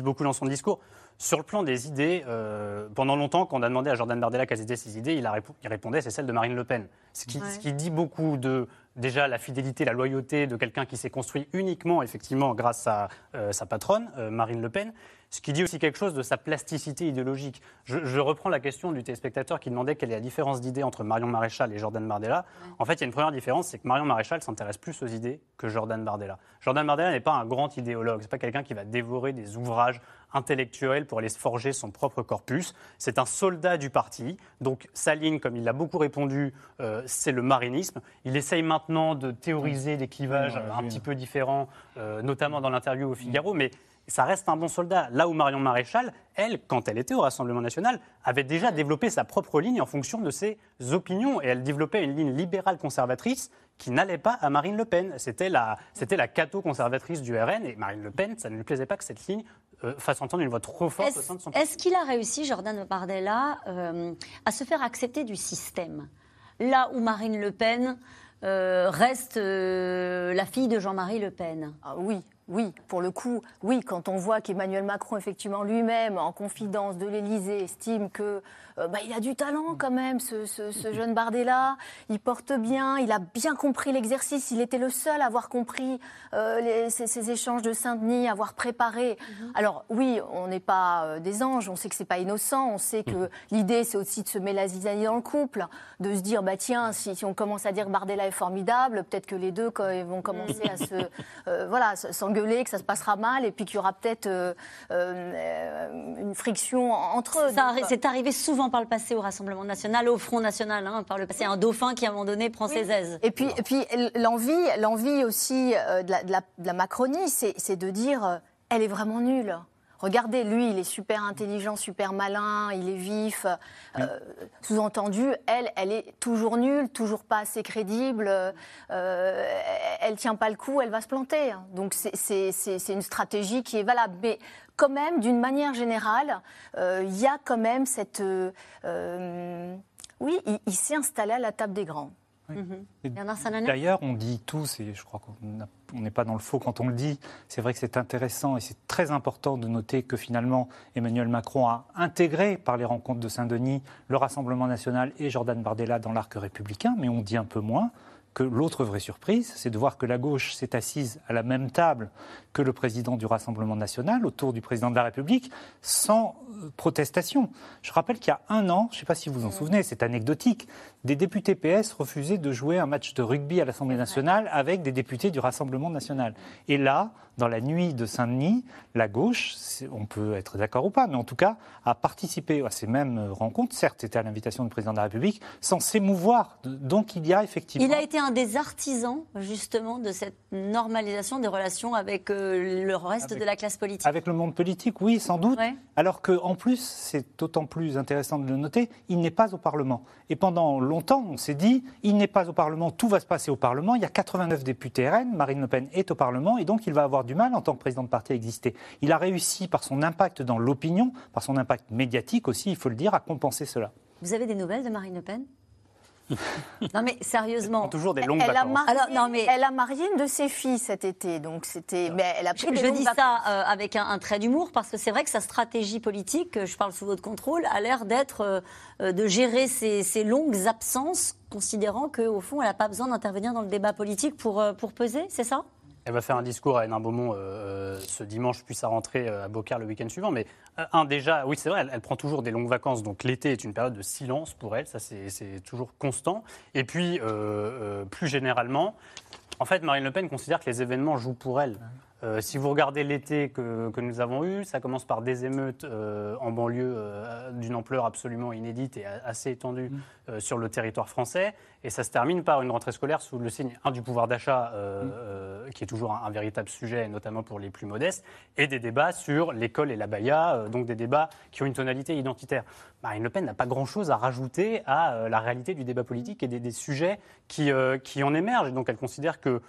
beaucoup dans son discours. Sur le plan des idées, euh, pendant longtemps, quand on a demandé à Jordan Bardella quelles étaient ses idées, il, a répo- il répondait c'est celle de Marine Le Pen. Ce qui, Ouais. ce qui dit beaucoup de déjà la fidélité, la loyauté de quelqu'un qui s'est construit uniquement, effectivement, grâce à euh, sa patronne, euh, Marine Le Pen. Ce qui dit aussi quelque chose de sa plasticité idéologique. Je, je reprends la question du téléspectateur qui demandait quelle est la différence d'idées entre Marion Maréchal et Jordan Bardella. En fait, il y a une première différence, c'est que Marion Maréchal s'intéresse plus aux idées que Jordan Bardella. Jordan Bardella n'est pas un grand idéologue, c'est pas quelqu'un qui va dévorer des ouvrages intellectuels pour aller se forger son propre corpus. C'est un soldat du parti, donc sa ligne, comme il l'a beaucoup répondu, euh, c'est le marinisme. Il essaye maintenant de théoriser des clivages un petit peu différents, euh, notamment dans l'interview au Figaro, mais ça reste un bon soldat. Là où Marion Maréchal, elle, quand elle était au Rassemblement national, avait déjà développé sa propre ligne en fonction de ses opinions. Et elle développait une ligne libérale conservatrice qui n'allait pas à Marine Le Pen. C'était la, c'était la cato-conservatrice du RN. Et Marine Le Pen, ça ne lui plaisait pas que cette ligne euh, fasse entendre une voix trop forte au Est-ce sein de son est-ce qu'il a réussi, Jordan Bardella, euh, à se faire accepter du système Là où Marine Le Pen euh, reste euh, la fille de Jean-Marie Le Pen? Ah oui, oui, pour le coup, oui, quand on voit qu'Emmanuel Macron, effectivement, lui-même, en confidence de l'Élysée, estime que euh, bah, il a du talent quand même, ce, ce- ce jeune Bardella, il porte bien, il a bien compris l'exercice, il était le seul à avoir compris euh, les- ces, ces échanges de Saint-Denis, à avoir préparé. Alors oui, on n'est pas euh, des anges, on sait que c'est pas innocent, on sait que l'idée c'est aussi de se mêler la zizanie dans le couple, de se dire bah tiens, si, si on commence à dire que Bardella est formidable, peut-être que les deux vont commencer à se *laughs* voilà s- s'engueuler, que ça se passera mal, et puis qu'il y aura peut-être euh, euh, une friction entre eux. Arri- C'est arrivé souvent par le passé au Rassemblement national, au Front national, hein, par le passé. Un dauphin qui, à un moment donné, prend ses aises. Et puis, et puis l'envie, l'envie aussi euh, de, la, de la- de la Macronie, c'est c'est de dire, euh, elle est vraiment nulle. Regardez, lui, il est super intelligent, super malin, il est vif. Euh, Sous-entendu, elle, elle est toujours nulle, toujours pas assez crédible. euh, elle tient pas le coup, elle va se planter. Donc c'est- une stratégie qui est valable. Mais quand même, d'une manière générale, euh, il y a quand même cette... oui, il, il s'est installé à la table des grands. Sananet D'ailleurs, on dit tous, et je crois qu'on n'est pas dans le faux quand on le dit, c'est vrai que c'est intéressant et c'est très important de noter que finalement Emmanuel Macron a intégré par les rencontres de Saint-Denis le Rassemblement national et Jordan Bardella dans l'arc républicain, mais on dit un peu moins que l'autre vraie surprise, c'est de voir que la gauche s'est assise à la même table que le président du Rassemblement national, autour du président de la République, sans euh, protestation. Je rappelle qu'il y a un an, je ne sais pas si vous vous en souvenez, c'est anecdotique, des députés PS refusaient de jouer un match de rugby à l'Assemblée nationale avec des députés du Rassemblement national. Et là, dans la nuit de Saint-Denis, la gauche, on peut être d'accord ou pas, mais en tout cas, a participé à ces mêmes rencontres. Certes, c'était à l'invitation du président de la République, sans s'émouvoir. Donc il y a effectivement. Il a été un des artisans, justement, de cette normalisation des relations avec euh, le reste Avec- de la classe politique. Avec le monde politique, oui, sans doute. Ouais. Alors qu'en plus, c'est d'autant plus intéressant de le noter, il n'est pas au Parlement. Et pendant longtemps, on s'est dit, il n'est pas au Parlement, tout va se passer au Parlement. Il y a 89 députés RN, Marine Le Pen est au Parlement, et donc il va avoir du mal en tant que président de parti à exister. Il a réussi par son impact dans l'opinion, par son impact médiatique aussi, il faut le dire, à compenser cela. Vous avez des nouvelles de Marine Le Pen? *laughs* Non mais sérieusement. Toujours des longues Elle a, marié, Alors, non, mais- elle a marié une de ses filles cet été, donc c'était. Mais elle a Je, pris des je longues dis vacances. ça euh, avec un, un trait d'humour parce que c'est vrai que sa stratégie politique, euh, je parle sous votre contrôle, a l'air d'être euh, euh, de gérer ses, ses longues absences, considérant qu'au fond, elle n'a pas besoin d'intervenir dans le débat politique pour, euh, pour peser, c'est ça? Elle va faire un discours à Hénin Beaumont euh, ce dimanche, puis sa rentrée euh, à Beaucaire le week-end suivant. Mais euh, un, déjà, oui, c'est vrai, elle, elle prend toujours des longues vacances. Donc l'été est une période de silence pour elle. Ça, c'est toujours constant. Et puis, euh, euh, plus généralement, en fait, Marine Le Pen considère que les événements jouent pour elle. Euh, si vous regardez l'été que, que nous avons eu, ça commence par des émeutes euh, en banlieue euh, d'une ampleur absolument inédite et assez étendue Mm. euh, sur le territoire français. Et ça se termine par une rentrée scolaire sous le signe un, du pouvoir d'achat, euh, Mm. euh, qui est toujours un, un véritable sujet, notamment pour les plus modestes, et des débats sur l'école et la baya, euh, donc des débats qui ont une tonalité identitaire. Marine Le Pen n'a pas grand-chose à rajouter à la réalité du débat politique et des, des sujets qui, qui en émergent. Et donc elle considère qu'elle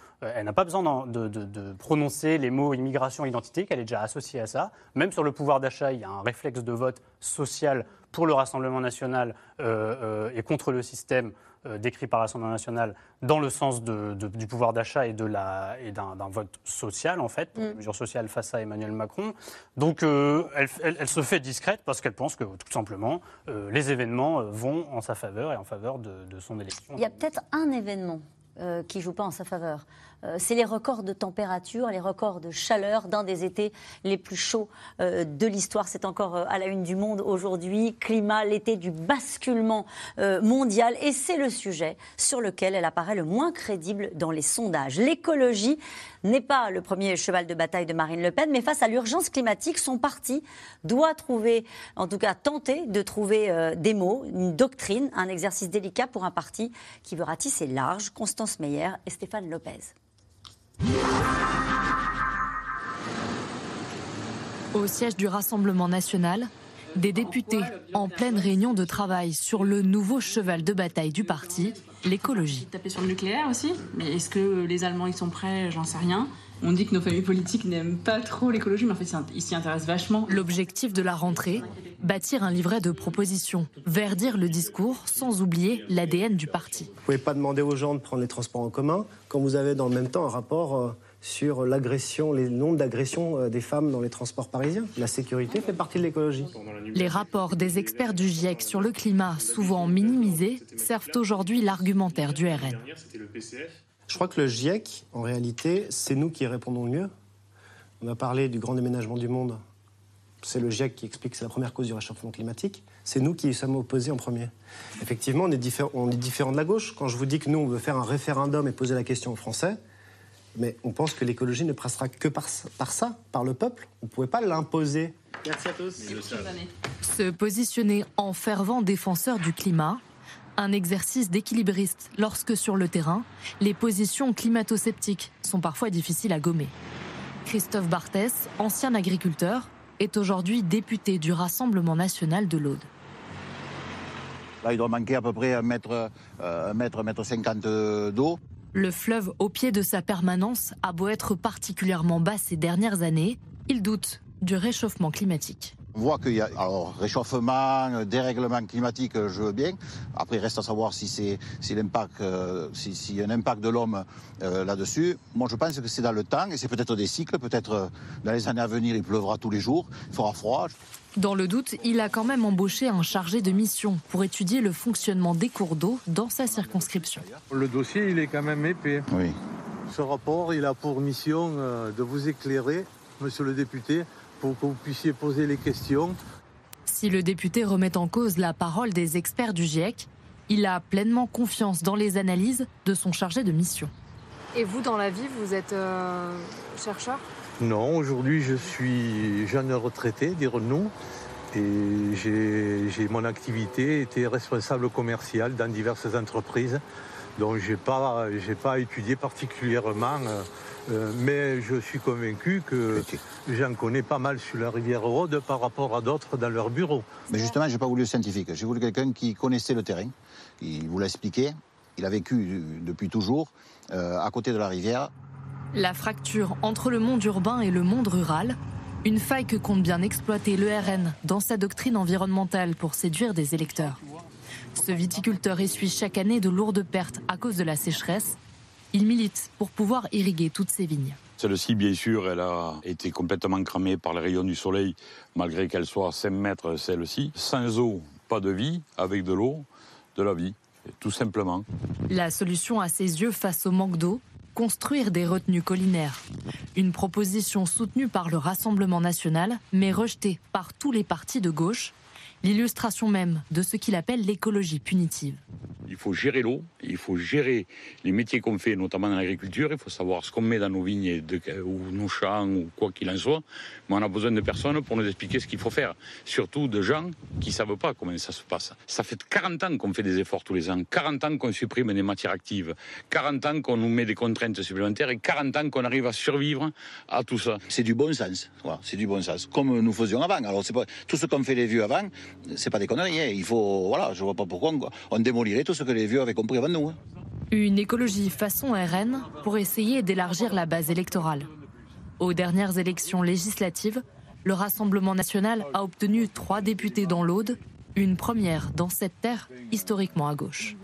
n'a pas besoin de, de- de prononcer les mots immigration, identité, qu'elle est déjà associée à ça. Même sur le pouvoir d'achat, il y a un réflexe de vote social pour le Rassemblement national et contre le système décrit par le Rassemblement national dans le sens de- de- du pouvoir d'achat et de la- et d'un d'un vote social, en fait, pour une mesure sociale face à Emmanuel Macron. Donc euh, elle, elle- elle se fait discrète parce qu'elle pense que, tout simplement, euh, les événements euh, vont en sa faveur et en faveur de, de son élection. Il y a peut-être un événement euh, qui joue pas en sa faveur. Euh, c'est les records de température, les records de chaleur d'un des étés les plus chauds euh, de l'histoire. C'est encore euh, à la une du monde aujourd'hui. Climat, l'été du basculement mondial. Et c'est le sujet sur lequel elle apparaît le moins crédible dans les sondages. L'écologie n'est pas le premier cheval de bataille de Marine Le Pen, mais face à l'urgence climatique, son parti doit trouver, en tout cas tenter de trouver des mots, une doctrine, un exercice délicat pour un parti qui veut ratisser large. Constance Meyer et Stéphane Lopez. Au siège du Rassemblement national, des députés en pleine réunion de travail sur le nouveau cheval de bataille du parti, l'écologie. Taper sur le nucléaire aussi, mais est-ce que les Allemands ils sont prêts? J'en sais rien. On dit que nos familles politiques n'aiment pas trop l'écologie, mais en fait ils s'y intéressent vachement. L'objectif de la rentrée, bâtir un livret de propositions, verdir le discours sans oublier l'ADN du parti. Vous pouvez pas demander aux gens de prendre les transports en commun quand vous avez dans le même temps un rapport euh, sur l'agression, les nombres d'agressions euh, des femmes dans les transports parisiens. La sécurité fait partie de l'écologie. Les rapports des experts du GIEC sur le climat, souvent minimisés, servent aujourd'hui l'argumentaire du RN. Je crois que le GIEC, en réalité, c'est nous qui y répondons le mieux. On a parlé du grand déménagement du monde. C'est le GIEC qui explique que c'est la première cause du réchauffement climatique. C'est nous qui y sommes opposés en premier. Effectivement, on est, différent, on est différent de la gauche. Quand je vous dis que nous, on veut faire un référendum et poser la question aux Français, mais on pense que l'écologie ne passera que par, par ça, par le peuple. On ne pouvait pas l'imposer. Merci à tous. Se positionner en fervent défenseur du climat, un exercice d'équilibriste lorsque sur le terrain, les positions climato-sceptiques sont parfois difficiles à gommer. Christophe Barthès, ancien agriculteur, est aujourd'hui député du Rassemblement national de l'Aude. Là, il doit manquer à peu près un mètre, euh, un mètre, un mètre cinquante d'eau. Le fleuve, au pied de sa permanence, a beau être particulièrement bas ces dernières années, il doute du réchauffement climatique. On voit qu'il y a alors, réchauffement, dérèglement climatique, je veux bien. Après, il reste à savoir si c'est si l'impact, euh, si- y a un impact de l'homme euh, là-dessus. Moi, je pense que c'est dans le temps et c'est peut-être des cycles. Peut-être euh, dans les années à venir, il pleuvra tous les jours, il fera froid. Dans le doute, il a quand même embauché un chargé de mission pour étudier le fonctionnement des cours d'eau dans sa circonscription. Le dossier, il est quand même épais. Oui. Ce rapport, il a pour mission de vous éclairer, monsieur le député, pour que vous puissiez poser les questions. Si le député remet en cause la parole des experts du GIEC, il a pleinement confiance dans les analyses de son chargé de mission. Et vous, dans la vie, vous êtes euh, chercheur? Non, aujourd'hui, je suis jeune retraité, dirons-nous, et j'ai mon activité était responsable commercial dans diverses entreprises. Donc, je n'ai pas, j'ai pas étudié particulièrement, euh, euh, mais je suis convaincu que j'en connais pas mal sur la rivière Rhôde par rapport à d'autres dans leur bureau. Mais justement, je n'ai pas voulu le scientifique. J'ai voulu quelqu'un qui connaissait le terrain. Il vous l'a expliqué. Il a vécu euh, depuis toujours euh, à côté de la rivière. La fracture entre le monde urbain et le monde rural, une faille que compte bien exploiter le RN dans sa doctrine environnementale pour séduire des électeurs. Ce viticulteur essuie chaque année de lourdes pertes à cause de la sécheresse. Il milite pour pouvoir irriguer toutes ses vignes. Celle-ci, bien sûr, elle a été complètement cramée par les rayons du soleil, malgré qu'elle soit à 5 mètres, celle-ci. Sans eau, pas de vie. Avec de l'eau, de la vie, tout simplement. La solution à ses yeux face au manque d'eau, construire des retenues collinaires. Une proposition soutenue par le Rassemblement national, mais rejetée par tous les partis de gauche. l'illustration même de ce qu'il appelle l'écologie punitive. Il faut gérer l'eau, il faut gérer les métiers qu'on fait, notamment dans l'agriculture. Il faut savoir ce qu'on met dans nos vignes ou nos champs ou quoi qu'il en soit. Mais on a besoin de personnes pour nous expliquer ce qu'il faut faire. Surtout de gens qui ne savent pas comment ça se passe. Ça fait 40 ans qu'on fait des efforts tous les ans, 40 ans qu'on supprime des matières actives, 40 ans qu'on nous met des contraintes supplémentaires et 40 ans qu'on arrive à survivre à tout ça. C'est du bon sens. C'est du bon sens. Comme nous faisions avant. Alors, pas, tout ce qu'ont fait les vieux avant, c'est pas des conneries. hein. Il faut, voilà, je vois pas pourquoi on, on démolirait tout ce que les vieux avaient compris avant nous. hein. Une écologie façon RN pour essayer d'élargir la base électorale. Aux dernières élections législatives, le Rassemblement national a obtenu trois députés dans l'Aude, une première dans cette terre historiquement à gauche.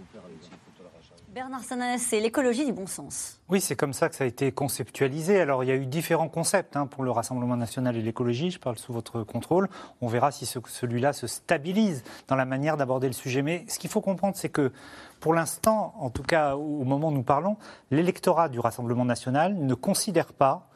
Bernard Sananès, c'est l'écologie du bon sens. Oui, c'est comme ça que ça a été conceptualisé. Alors, il y a eu différents concepts hein, pour le Rassemblement national et l'écologie. Je parle sous votre contrôle. On verra si ce- celui-là se stabilise dans la manière d'aborder le sujet. Mais ce qu'il faut comprendre, c'est que pour l'instant, en tout cas au moment où nous parlons, l'électorat du Rassemblement national ne considère pas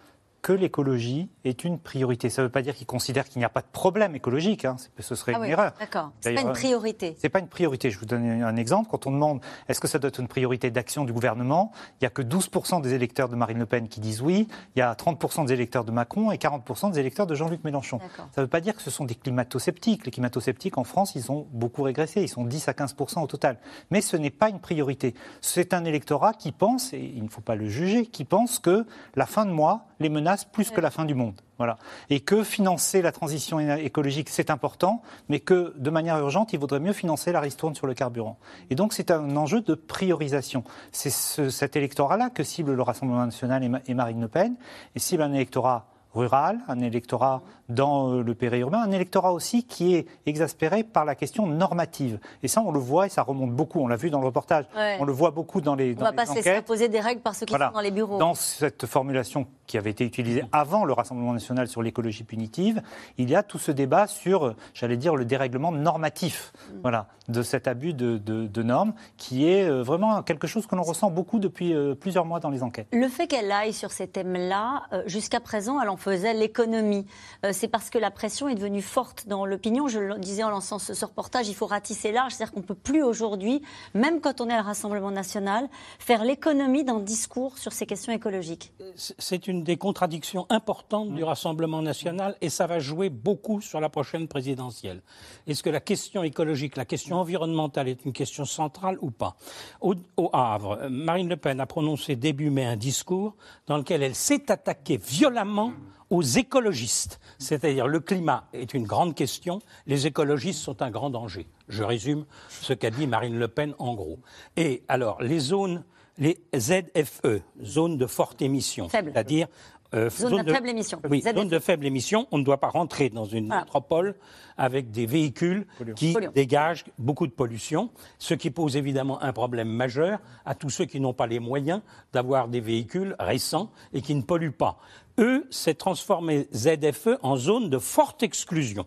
que l'écologie est une priorité. Ça ne veut pas dire qu'il considère qu'il n'y a pas de problème écologique. hein. Ce serait Ah une oui, erreur. d'accord. C'est pas une priorité. c'est pas une priorité. Je vous donne un exemple. Quand on demande est-ce que ça doit être une priorité d'action du gouvernement, il n'y a que 12% des électeurs de Marine Le Pen qui disent oui, il y a 30% des électeurs de Macron et 40% des électeurs de Jean-Luc Mélenchon. Ça ne veut pas dire que ce sont des climato-sceptiques. Les climato-sceptiques en France, ils ont beaucoup régressé. Ils sont 10 à 15% au total. Mais ce n'est pas une priorité. C'est un électorat qui pense, et il ne faut pas le juger, qui pense que la fin de mois les menace plus que la fin du monde. Voilà. Et que financer la transition écologique, c'est important, mais que de manière urgente, il vaudrait mieux financer la ristourne sur le carburant. Et donc, c'est un enjeu de priorisation. C'est ce- cet électorat-là que cible le Rassemblement national et, Ma- et Marine Le Pen, et cible un électorat rural, un électorat dans euh, le périurbain, un électorat aussi qui est exaspéré par la question normative. Et ça, on le voit et ça remonte beaucoup. On l'a vu dans le reportage. Ouais. On le voit beaucoup dans les, On dans va les pas se laisser imposer des règles par ceux qui Voilà. sont dans les bureaux. Dans cette formulation qui avait été utilisée avant le Rassemblement national sur l'écologie punitive, il y a tout ce débat sur, j'allais dire, le dérèglement normatif Mm. voilà, de cet abus de, de- de normes, qui est euh, vraiment quelque chose que l'on ressent beaucoup depuis euh, plusieurs mois dans les enquêtes. Le fait qu'elle aille sur ces thèmes-là, euh, jusqu'à présent, elle en faisait l'économie. C'est parce que la pression est devenue forte dans l'opinion. Je le disais en lançant ce, ce reportage, il faut ratisser large. C'est-à-dire qu'on ne peut plus aujourd'hui, même quand on est à le Rassemblement national, faire l'économie d'un discours sur ces questions écologiques. C'est une des contradictions importantes du Rassemblement national et ça va jouer beaucoup sur la prochaine présidentielle. Est-ce que la question écologique, la question environnementale est une question centrale ou pas? Au, au Havre, Marine Le Pen a prononcé début mai un discours dans lequel elle s'est attaquée violemment aux écologistes. C'est-à-dire le climat est une grande question, les écologistes sont un grand danger. Je résume ce qu'a dit Marine Le Pen en gros. Et alors, les zones, les ZFE, zones de forte émission, Faible. c'est-à-dire euh, Zone de faible émission. Oui, ZFE. zone de faible émission. On ne doit pas rentrer dans une Voilà. métropole avec des véhicules qui dégagent beaucoup de pollution, ce qui pose évidemment un problème majeur à tous ceux qui n'ont pas les moyens d'avoir des véhicules récents et qui ne polluent pas. Eux, c'est transformer ZFE en zone de forte exclusion.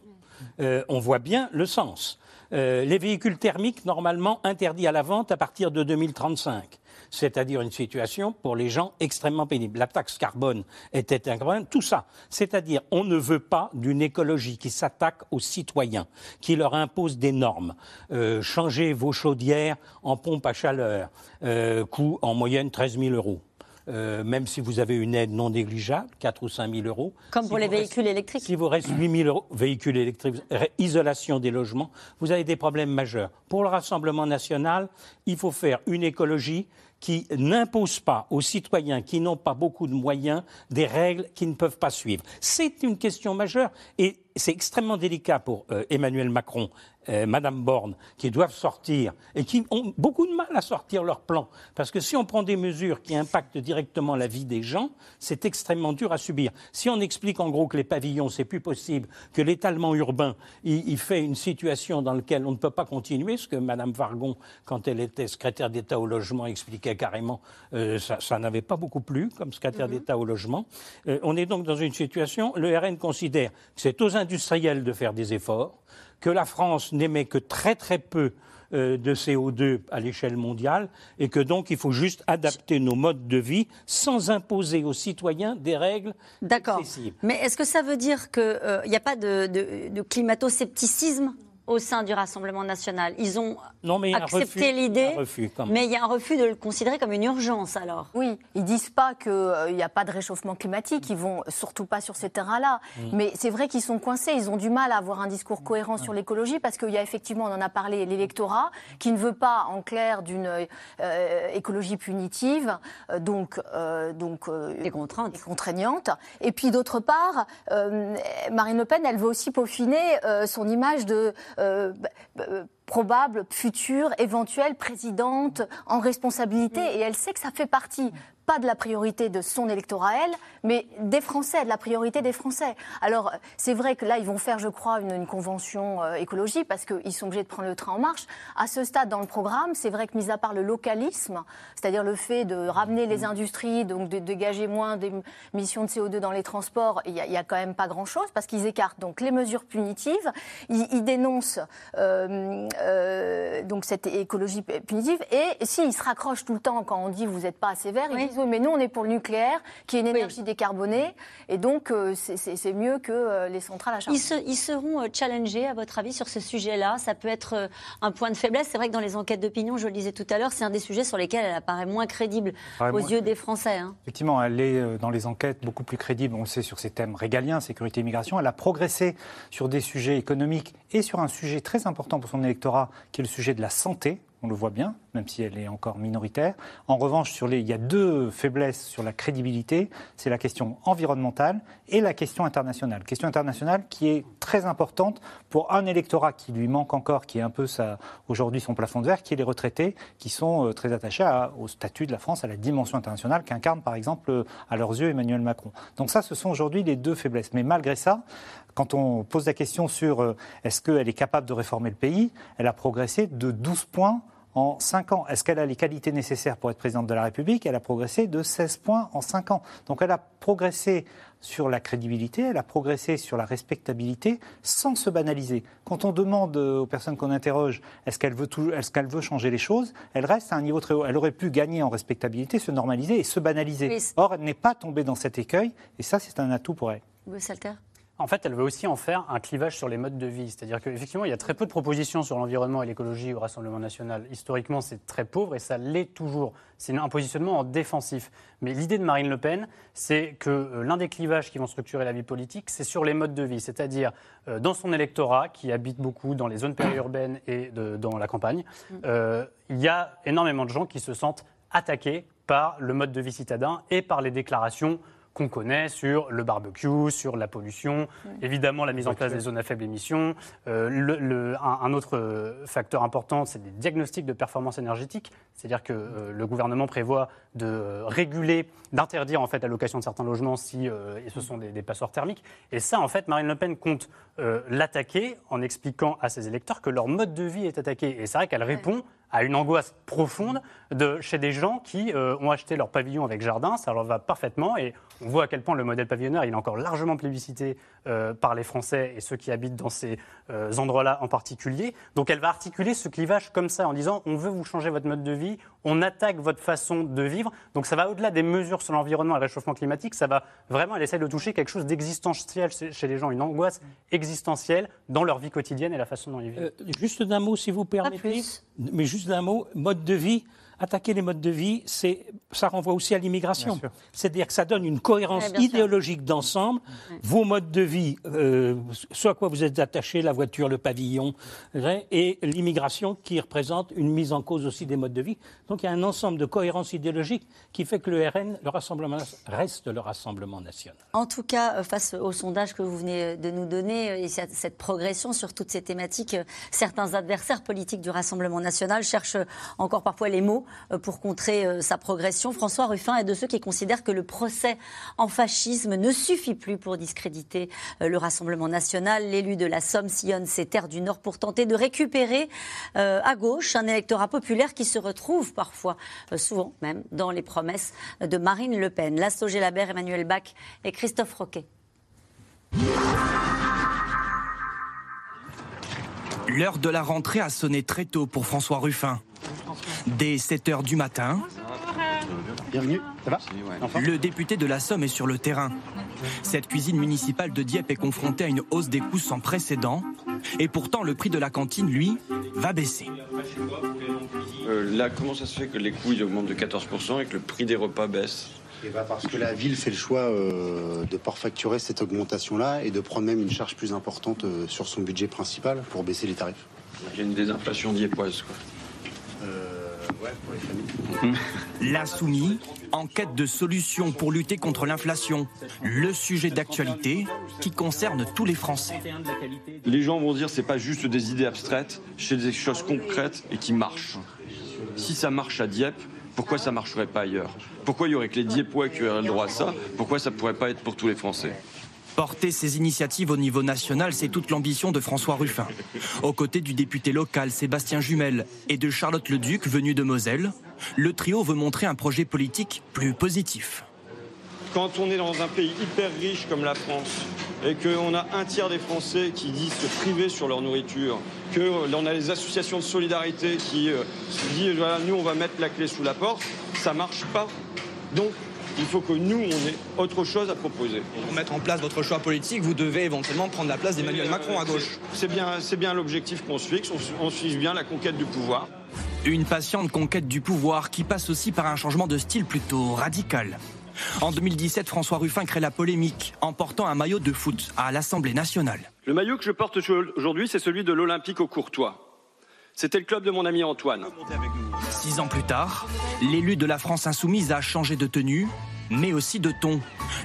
Euh, on voit bien le sens. Euh, les véhicules thermiques, normalement interdits à la vente à partir de 2035 c'est-à-dire une situation pour les gens extrêmement pénibles. La taxe carbone était un problème, tout ça. C'est-à-dire, on ne veut pas d'une écologie qui s'attaque aux citoyens, qui leur impose des normes. Euh, changez vos chaudières en pompe à chaleur, euh, coût en moyenne 13 000 euros. Euh, même si vous avez une aide non négligeable, 4 ou 5 000 euros. Comme Si pour les reste- véhicules électriques. si vous reste 8 000 euros, véhicules électriques, isolation des logements, vous avez des problèmes majeurs. Pour le Rassemblement national, il faut faire une écologie qui n'impose pas aux citoyens qui n'ont pas beaucoup de moyens des règles qu'ils ne peuvent pas suivre. C'est une question majeure et c'est extrêmement délicat pour euh, Emmanuel Macron, euh, Madame Borne, qui doivent sortir et qui ont beaucoup de mal à sortir leur plan. Parce que si on prend des mesures qui impactent directement la vie des gens, c'est extrêmement dur à subir. Si on explique en gros que les pavillons, c'est plus possible, que l'étalement urbain, il, il fait une situation dans laquelle on ne peut pas continuer, ce que Madame Vargon, quand elle était secrétaire d'État au logement, expliquait carrément, euh, ça, ça n'avait pas beaucoup plu comme secrétaire d'État au logement. Euh, on est donc dans une situation, le RN considère que c'est aux industriels de faire des efforts, que la France n'émet que très très peu euh, de CO2 à l'échelle mondiale et que donc il faut juste adapter nos modes de vie sans imposer aux citoyens des règles D'accord. Mais est-ce que ça veut dire qu'il n'y a pas de, de- de climato-scepticisme au sein du Rassemblement national. Ils ont Non, mais accepté l'idée, mais il y a un refus de le considérer comme une urgence alors. Oui, ils disent pas qu'il n'y a pas de réchauffement climatique, ils vont surtout pas sur ces terrains-là. Mm. Mais c'est vrai qu'ils sont coincés, ils ont du mal à avoir un discours cohérent sur l'écologie parce qu'il y a effectivement, on en a parlé, l'électorat qui ne veut pas, en clair, d'une euh, écologie punitive, euh, donc, euh, donc euh, Et contrainte. et contraignante. Et puis d'autre part, euh, Marine Le Pen, elle veut aussi peaufiner euh, son image de euh, b- b- probable future éventuelle présidente en responsabilité. Et elle sait que ça fait partie pas de la priorité de son électorat à elle, mais des Français, de la priorité des Français. Alors, c'est vrai que là, ils vont faire, je crois, une, une convention euh, écologie parce qu'ils sont obligés de prendre le train en marche. À ce stade, dans le programme, c'est vrai que, mis à part le localisme, c'est-à-dire le fait de ramener les industries, donc de dégager moins d'émissions de CO2 dans les transports, il n'y a, quand même pas grand-chose parce qu'ils écartent donc les mesures punitives, ils, ils dénoncent euh, euh, donc cette écologie punitive et s'ils se raccrochent tout le temps quand on dit vous n'êtes pas assez vert, ils disent oui mais nous on est pour le nucléaire qui est une énergie décarbonée et donc euh, c'est- mieux que euh, les centrales à charbon. Ils, se- ils seront euh, challengés, à votre avis, sur ce sujet-là? Ça peut être euh, un point de faiblesse. C'est vrai que dans les enquêtes d'opinion, je le disais tout à l'heure, c'est un des sujets sur lesquels elle apparaît moins crédible aux moins- yeux des Français. hein. Effectivement, elle est euh, dans les enquêtes beaucoup plus crédible, on le sait, sur ces thèmes régaliens, sécurité, immigration. Elle a progressé sur des sujets économiques et sur un sujet très important pour son électorat, qui est le sujet de la santé. On le voit bien, même si elle est encore minoritaire. En revanche, sur les, il y a deux faiblesses sur la crédibilité. C'est la question environnementale et la question internationale. Question internationale qui est très importante pour un électorat qui lui manque encore, qui est un peu aujourd'hui son plafond de verre, qui est les retraités, qui sont euh, très attachés au statut de la France, à la dimension internationale qu'incarne par exemple euh, à leurs yeux Emmanuel Macron. Donc ça, ce sont aujourd'hui les deux faiblesses. Mais malgré ça, quand on pose la question sur euh, est-ce qu'elle est capable de réformer le pays, elle a progressé de 12 points en 5 ans. Est-ce qu'elle a les qualités nécessaires pour être présidente de la République Elle a progressé de 16 points en 5 ans. Donc elle a progressé sur la crédibilité, elle a progressé sur la respectabilité sans se banaliser. Quand on demande aux personnes qu'on interroge est-ce qu'elle veut, tout- est-ce qu'elle veut changer les choses, elle reste à un niveau très haut. Elle aurait pu gagner en respectabilité, se normaliser et se banaliser. Or, elle n'est pas tombée dans cet écueil et ça, c'est un atout pour elle. Salter En fait, elle veut aussi en faire un clivage sur les modes de vie. C'est-à-dire qu'effectivement, il y a très peu de propositions sur l'environnement et l'écologie au Rassemblement national. Historiquement, c'est très pauvre et ça l'est toujours. C'est un positionnement en défensif. Mais l'idée de Marine Le Pen, c'est que euh, l'un des clivages qui vont structurer la vie politique, c'est sur les modes de vie. C'est-à-dire euh, dans son électorat, qui habite beaucoup dans les zones périurbaines et de- dans la campagne, euh, il y a énormément de gens qui se sentent attaqués par le mode de vie citadin et par les déclarations qu'on connaît sur le barbecue, sur la pollution, évidemment la mise en place des zones à faible émission. Euh, le- le- un, un autre euh, facteur important, c'est des diagnostics de performance énergétique, c'est-à-dire que euh, le gouvernement prévoit de réguler, d'interdire en fait la location de certains logements si euh, ce sont des, des passoires thermiques. Et ça, en fait, Marine Le Pen compte euh, l'attaquer en expliquant à ses électeurs que leur mode de vie est attaqué. Et c'est vrai qu'elle répond à une angoisse profonde de, chez des gens qui euh, ont acheté leur pavillon avec jardin, ça leur va parfaitement et on voit à quel point le modèle pavillonnaire il est encore largement plébiscité euh, par les Français et ceux qui habitent dans ces euh, endroits-là en particulier. Donc elle va articuler ce clivage comme ça en disant on veut vous changer votre mode de vie, on attaque votre façon de vivre. Donc ça va au-delà des mesures sur l'environnement et le réchauffement climatique, ça va vraiment, elle essaie de toucher quelque chose d'existentiel chez les gens, une angoisse existentielle dans leur vie quotidienne et la façon dont ils vivent. Euh, juste d'un mot, si vous permettez. Mais juste d'un mot, mode de vie. Attaquer les modes de vie, c'est, ça renvoie aussi à l'immigration. C'est-à-dire que ça donne une cohérence Ouais, idéologique d'ensemble. Vos modes de vie, euh, ce à quoi vous êtes attaché, la voiture, le pavillon, et l'immigration qui représente une mise en cause aussi des modes de vie. Donc il y a un ensemble de cohérence idéologique qui fait que le RN, le Rassemblement, reste le Rassemblement national. En tout cas, euh, face au sondage que vous venez de nous donner euh, et cette cette progression sur toutes ces thématiques, euh, certains adversaires politiques du Rassemblement national cherchent euh, encore parfois les mots euh, pour contrer euh, sa progression. François Ruffin est de ceux qui considèrent que le procès en fascisme ne suffit plus pour discréditer euh, le Rassemblement national. L'élu de la Somme sillonne ses terres du Nord pour tenter de récupérer euh, à gauche un électorat populaire qui se retrouve parfois, euh, souvent même, dans les promesses de Marine Le Pen. Lasto Gélabert, Emmanuel Bach et Christophe Roquet. L'heure de la rentrée a sonné très tôt pour François Ruffin. Dès 7 h du matin, Bienvenue, ça va le député de la Somme est sur le terrain. Cette cuisine municipale de Dieppe est confrontée à une hausse des coûts sans précédent. Et pourtant, le prix de la cantine, lui, va baisser. Euh, là, comment ça se fait que les coûts ils augmentent de 14% et que le prix des repas baisse Eh ben, parce que la ville fait le choix euh, de ne pas facturer cette augmentation-là et de prendre même une charge plus importante euh, sur son budget principal pour baisser les tarifs. Il y a une désinflation diepoise. Quoi. Familles. L'insoumis, en quête de solutions pour lutter contre l'inflation. Le sujet d'actualité qui concerne tous les Français. Les gens vont dire c'est pas juste des idées abstraites, c'est des choses concrètes et qui marchent. Si ça marche à Dieppe, pourquoi ça marcherait pas ailleurs? Pourquoi il y aurait que les Diepois qui auraient le droit à ça? Pourquoi ça pourrait pas être pour tous les Français? Porter ces initiatives au niveau national, c'est toute l'ambition de François Ruffin. Aux côtés du député local Sébastien Jumel et de Charlotte Leduc, venue de Moselle, le trio veut montrer un projet politique plus positif. Quand on est dans un pays hyper riche comme la France et qu'on a un tiers des Français qui disent se priver sur leur nourriture, qu'on a les associations de solidarité qui euh, se disent nous on va mettre la clé sous la porte, ça marche pas. Donc il faut que nous, on ait autre chose à proposer. Pour mettre en place votre choix politique, vous devez éventuellement prendre la place d'Emmanuel Macron à gauche. C'est bien, c'est bien l'objectif qu'on se fixe, on, on suit bien la conquête du pouvoir. Une patiente conquête du pouvoir qui passe aussi par un changement de style plutôt radical. En 2017, François Ruffin crée la polémique en portant un maillot de foot à l'Assemblée nationale. Le maillot que je porte aujourd'hui, c'est celui de l'Olympique au Courtois. C'était le club de mon ami Antoine. Six ans plus tard, l'élu de la France insoumise a changé de tenue, mais aussi de ton,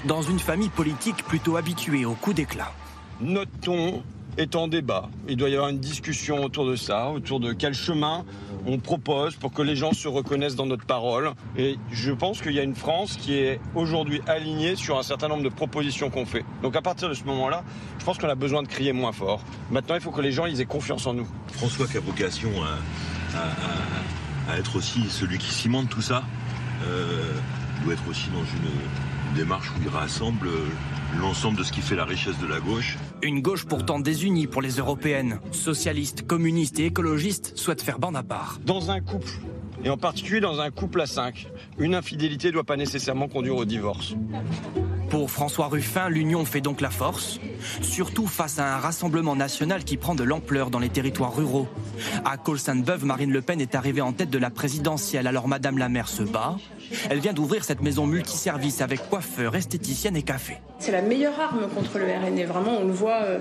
dans une famille politique plutôt habituée au coup d'éclat. Notre ton est en débat. Il doit y avoir une discussion autour de ça, autour de quel chemin on propose pour que les gens se reconnaissent dans notre parole. Et je pense qu'il y a une France qui est aujourd'hui alignée sur un certain nombre de propositions qu'on fait. Donc à partir de ce moment-là, je pense qu'on a besoin de crier moins fort. Maintenant, il faut que les gens aient confiance en nous. François qui a vocation à être aussi celui qui cimente tout ça, euh, doit être aussi dans une, une démarche où il rassemble euh, l'ensemble de ce qui fait la richesse de la gauche. Une gauche pourtant désunie pour les européennes. Socialistes, communistes et écologistes souhaitent faire bande à part. Dans un couple, et en particulier dans un couple à cinq, une infidélité ne doit pas nécessairement conduire au divorce. Pour François Ruffin, l'union fait donc la force, surtout face à un rassemblement national qui prend de l'ampleur dans les territoires ruraux. À Col-Sainte-Beuve, Marine Le Pen est arrivée en tête de la présidentielle, alors Madame la maire se bat. Elle vient d'ouvrir cette maison multiservice avec coiffeur, esthéticienne et café. C'est la meilleure arme contre le RN et vraiment on le voit euh,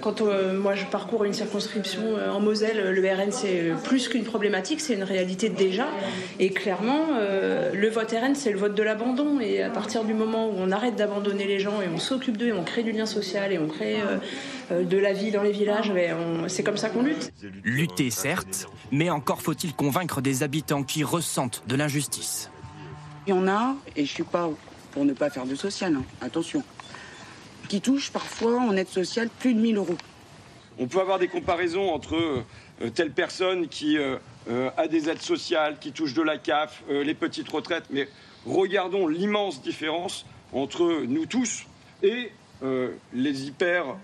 quand euh, moi je parcours une circonscription euh, en Moselle, le RN c'est plus qu'une problématique, c'est une réalité déjà et clairement le vote RN c'est le vote de l'abandon et à partir du moment où on arrête d'abandonner les gens et on s'occupe d'eux et on crée du lien social et on crée de la vie dans les villages, ben, on- c'est comme ça qu'on lutte. Lutter certes, mais encore faut-il convaincre des habitants qui ressentent de l'injustice. Il y en a, et je suis pas pour ne pas faire de social, hein, attention, qui touchent parfois en aide sociale plus de 1000 euros. On peut avoir des comparaisons entre euh, telle personne qui euh, euh, a des aides sociales, qui touche de la CAF, les petites retraites, mais regardons l'immense différence entre nous tous et les hyper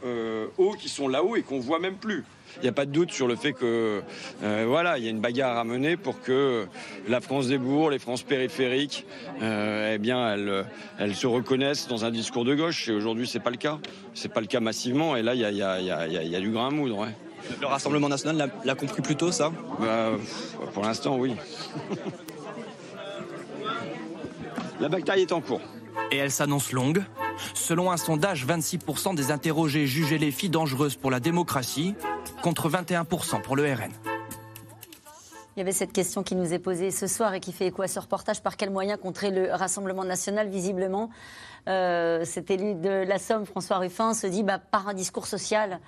hauts qui sont là-haut et qu'on voit même plus. Il n'y a pas de doute sur le fait que euh, voilà, il y a une bagarre à mener pour que la France des bourgs, les France périphériques, euh, eh bien, elles, elles se reconnaissent dans un discours de gauche. Et aujourd'hui, c'est pas le cas. C'est pas le cas massivement. Et là, il y a, y y y du grain à moudre. ouais. Le Rassemblement national l'a- compris plus tôt, ça? Bah, Pour l'instant, oui. *laughs* La bataille est en cours. Et elle s'annonce longue. Selon un sondage, 26% des interrogés jugeaient les filles dangereuses pour la démocratie, contre 21% pour le RN. Il y avait cette question qui nous est posée ce soir et qui fait écho à ce reportage. Par quels moyens contrer le Rassemblement national Visiblement, euh, cet élu de la Somme, François Ruffin, se dit bah, par un discours social.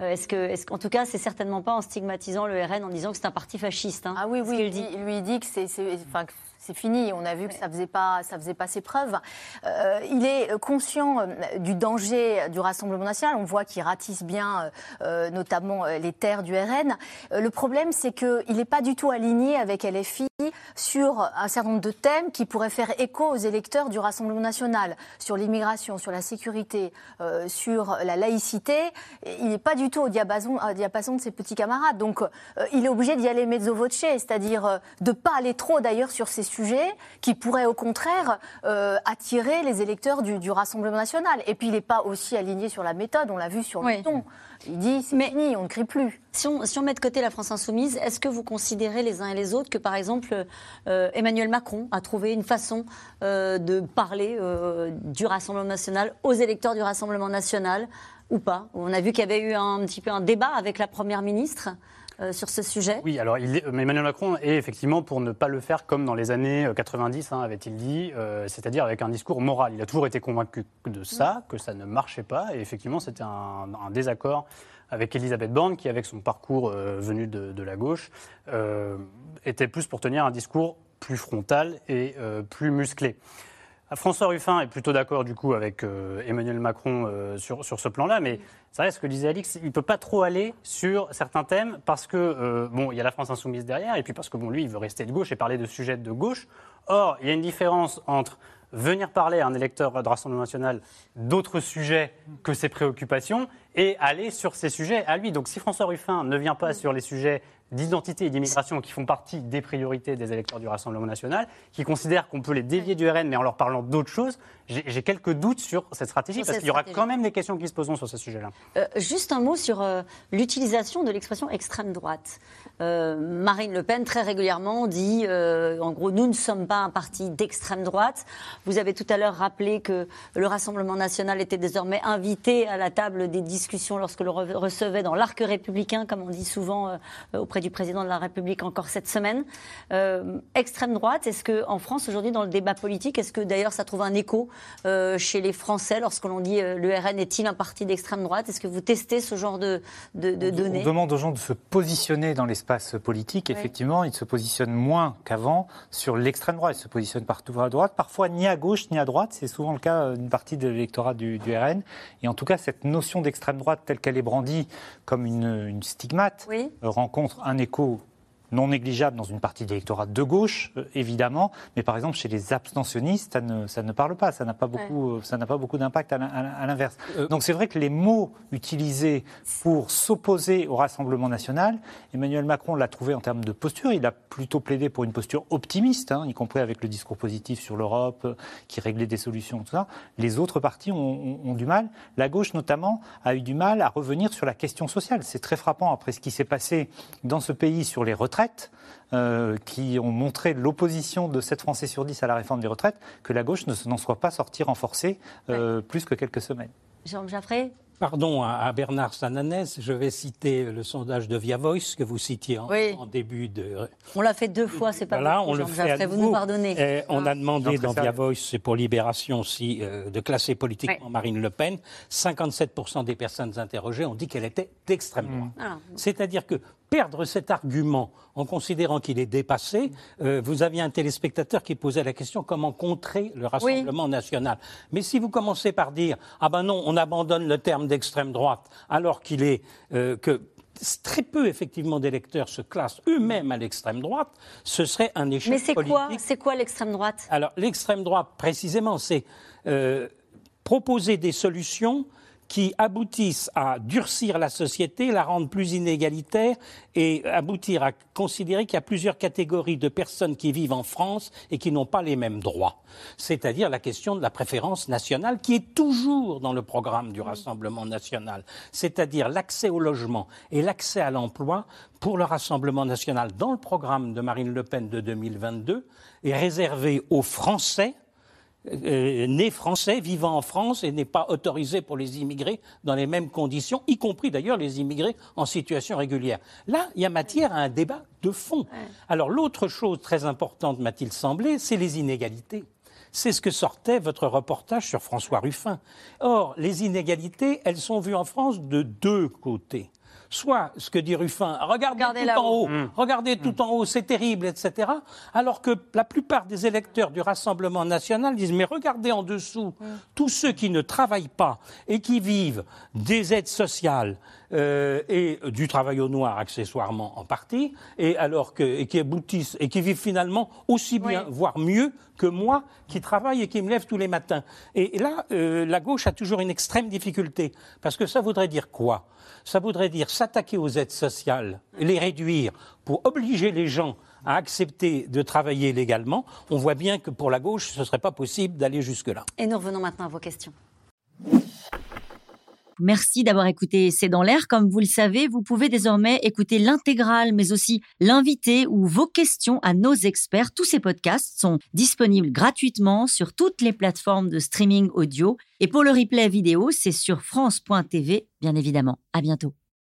Euh, est-ce que, est-ce qu'en tout cas, c'est certainement pas en stigmatisant le RN, en disant que c'est un parti fasciste hein, Ah oui, ce oui, qu'il il dit, lui il dit que c'est, c'est- enfin, que c'est fini. On a vu que ça faisait pas, ça faisait pas ses preuves. Euh, il est conscient euh, du danger du Rassemblement national. On voit qu'il ratisse bien, euh, notamment les terres du RN. Le problème, c'est qu'il n'est pas du tout aligné avec LFI sur un certain nombre de thèmes qui pourraient faire écho aux électeurs du Rassemblement national, sur l'immigration, sur la sécurité, euh, sur la laïcité. Il n'est pas du tout au diapason, au diapason de ses petits camarades. Donc, il est obligé d'y aller mezzo voce, c'est-à-dire de pas aller trop d'ailleurs sur ces sujets qui pourraient au contraire euh, attirer les électeurs du, du Rassemblement national. Et puis, il n'est pas aussi aligné sur la méthode, on l'a vu sur le ton. Il dit c'est fini, on ne crie plus. Si on, si on met de côté la France insoumise, est-ce que vous considérez les uns et les autres que, par exemple, euh, Emmanuel Macron a trouvé une façon euh, de parler du Rassemblement national aux électeurs du Rassemblement national ou pas? On a vu qu'il y avait eu un, petit peu un débat avec la Première ministre. Euh, sur ce sujet? Oui, alors il est- mais Emmanuel Macron est effectivement pour ne pas le faire comme dans les années euh, 90, hein, avait-il dit, euh, c'est-à-dire avec un discours moral. Il a toujours été convaincu de ça, que ça ne marchait pas, et effectivement c'était un, un désaccord avec Elisabeth Borne, qui avec son parcours euh, venu de, de la gauche, euh, était plus pour tenir un discours plus frontal et euh, plus musclé. François Ruffin est plutôt d'accord du coup avec euh, Emmanuel Macron euh, sur, sur ce plan-là, mais c'est vrai ce que disait Alix, il ne peut pas trop aller sur certains thèmes parce que euh, bon, il y a la France insoumise derrière et puis parce que bon, lui, il veut rester de gauche et parler de sujets de gauche. Or, il y a une différence entre venir parler à un électeur de Rassemblement national d'autres sujets que ses préoccupations et aller sur ces sujets à lui. Donc, si François Ruffin ne vient pas sur les sujets d'identité et d'immigration qui font partie des priorités des électeurs du Rassemblement national, qui considèrent qu'on peut les dévier du RN mais en leur parlant d'autres choses, j'ai quelques doutes sur cette stratégie Sur parce qu'il y aura quand même des questions qui se poseront sur ce sujet-là. Euh, juste un mot sur euh, l'utilisation de l'expression extrême droite. Euh, Marine Le Pen, très régulièrement, dit en gros, nous ne sommes pas un parti d'extrême droite. Vous avez tout à l'heure rappelé que le Rassemblement national était désormais invité à la table des discussions lorsque le re- recevait dans l'arc républicain, comme on dit souvent auprès du président de la République encore cette semaine. Extrême droite, est-ce qu'en France, aujourd'hui, dans le débat politique, est-ce que d'ailleurs ça trouve un écho euh, chez les Français lorsque l'on dit euh, le RN est-il un parti d'extrême droite? Est-ce que vous testez ce genre de, de, de données On demande aux gens de se positionner dans l'espace politique. Effectivement, ils se positionnent moins qu'avant sur l'extrême droite. Ils se positionnent partout à droite, parfois ni à gauche ni à droite. C'est souvent le cas d'une partie de l'électorat du, du RN. Et en tout cas, cette notion d'extrême droite telle qu'elle est brandie comme une, une stigmate Oui. euh, rencontre un écho non négligeable dans une partie de l'électorat de gauche, euh, évidemment, mais par exemple chez les abstentionnistes, ça ne, ça ne parle pas, ça n'a pas beaucoup, euh, ça n'a pas beaucoup d'impact à l'in- à l'in- à l'inverse. Donc c'est vrai que les mots utilisés pour s'opposer au Rassemblement national, Emmanuel Macron l'a trouvé en termes de posture, il a plutôt plaidé pour une posture optimiste, hein, y compris avec le discours positif sur l'Europe, euh, qui réglait des solutions, tout ça. Les autres partis ont, ont- ont du mal. La gauche, notamment, a eu du mal à revenir sur la question sociale. C'est très frappant après ce qui s'est passé dans ce pays sur les retraites, euh, qui ont montré l'opposition de 7 Français sur 10 à la réforme des retraites, que la gauche ne se- n'en soit pas sortie renforcée euh, plus que quelques semaines. Jean Jaffré? Pardon à, à Bernard Sananès, je vais citer le sondage de Via Voice que vous citiez en, Oui. en début de. On l'a fait deux fois, c'est pas Voilà, beaucoup, on le fait à vous nous pardonnez. On a demandé dans. Via Voice, c'est pour Libération aussi, euh, de classer politiquement Marine Le Pen. 57% des personnes interrogées ont dit qu'elle était d'extrême droite. Ah. C'est-à-dire que perdre cet argument en considérant qu'il est dépassé, euh, vous aviez un téléspectateur qui posait la question comment contrer le Rassemblement national? Mais si vous commencez par dire ah ben non, on abandonne le terme d'extrême droite alors qu'il est euh, que très peu effectivement d'électeurs se classent eux-mêmes à l'extrême droite, ce serait un échec Mais c'est politique? quoi, c'est quoi l'extrême droite? Alors, l'extrême droite, précisément, c'est euh, proposer des solutions qui aboutissent à durcir la société, la rendre plus inégalitaire et aboutir à considérer qu'il y a plusieurs catégories de personnes qui vivent en France et qui n'ont pas les mêmes droits. C'est-à-dire la question de la préférence nationale qui est toujours dans le programme du Rassemblement national. C'est-à-dire l'accès au logement et l'accès à l'emploi pour le Rassemblement national dans le programme de Marine Le Pen de 2022 est réservé aux Français euh, né français, vivant en France et n'est pas autorisé pour les immigrés dans les mêmes conditions, y compris d'ailleurs les immigrés en situation régulière. Là, il y a matière à un débat de fond. Alors l'autre chose très importante, m'a-t-il semblé, c'est les inégalités. C'est ce que sortait votre reportage sur François Ruffin. Or, les inégalités, elles sont vues en France de deux côtés. Soit ce que dit Ruffin, regardez, Regardez tout en haut, Mm. regardez tout en haut, c'est terrible, etc. Alors que la plupart des électeurs du Rassemblement national disent mais regardez en dessous tous ceux qui ne travaillent pas et qui vivent des aides sociales euh, et du travail au noir accessoirement en partie, et alors que et qui aboutissent et qui vivent finalement aussi bien, voire mieux que moi qui travaille et qui me lève tous les matins. Et, et là, euh, la gauche a toujours une extrême difficulté. Parce que ça voudrait dire quoi? Ça voudrait dire s'attaquer aux aides sociales, les réduire pour obliger les gens à accepter de travailler légalement. On voit bien que pour la gauche, ce ne serait pas possible d'aller jusque-là. Et nous revenons maintenant à vos questions. Merci d'avoir écouté C'est dans l'air. Comme vous le savez, vous pouvez désormais écouter l'intégrale, mais aussi l'invité ou vos questions à nos experts. Tous ces podcasts sont disponibles gratuitement sur toutes les plateformes de streaming audio. Et pour le replay vidéo, c'est sur France.tv, bien évidemment. À bientôt.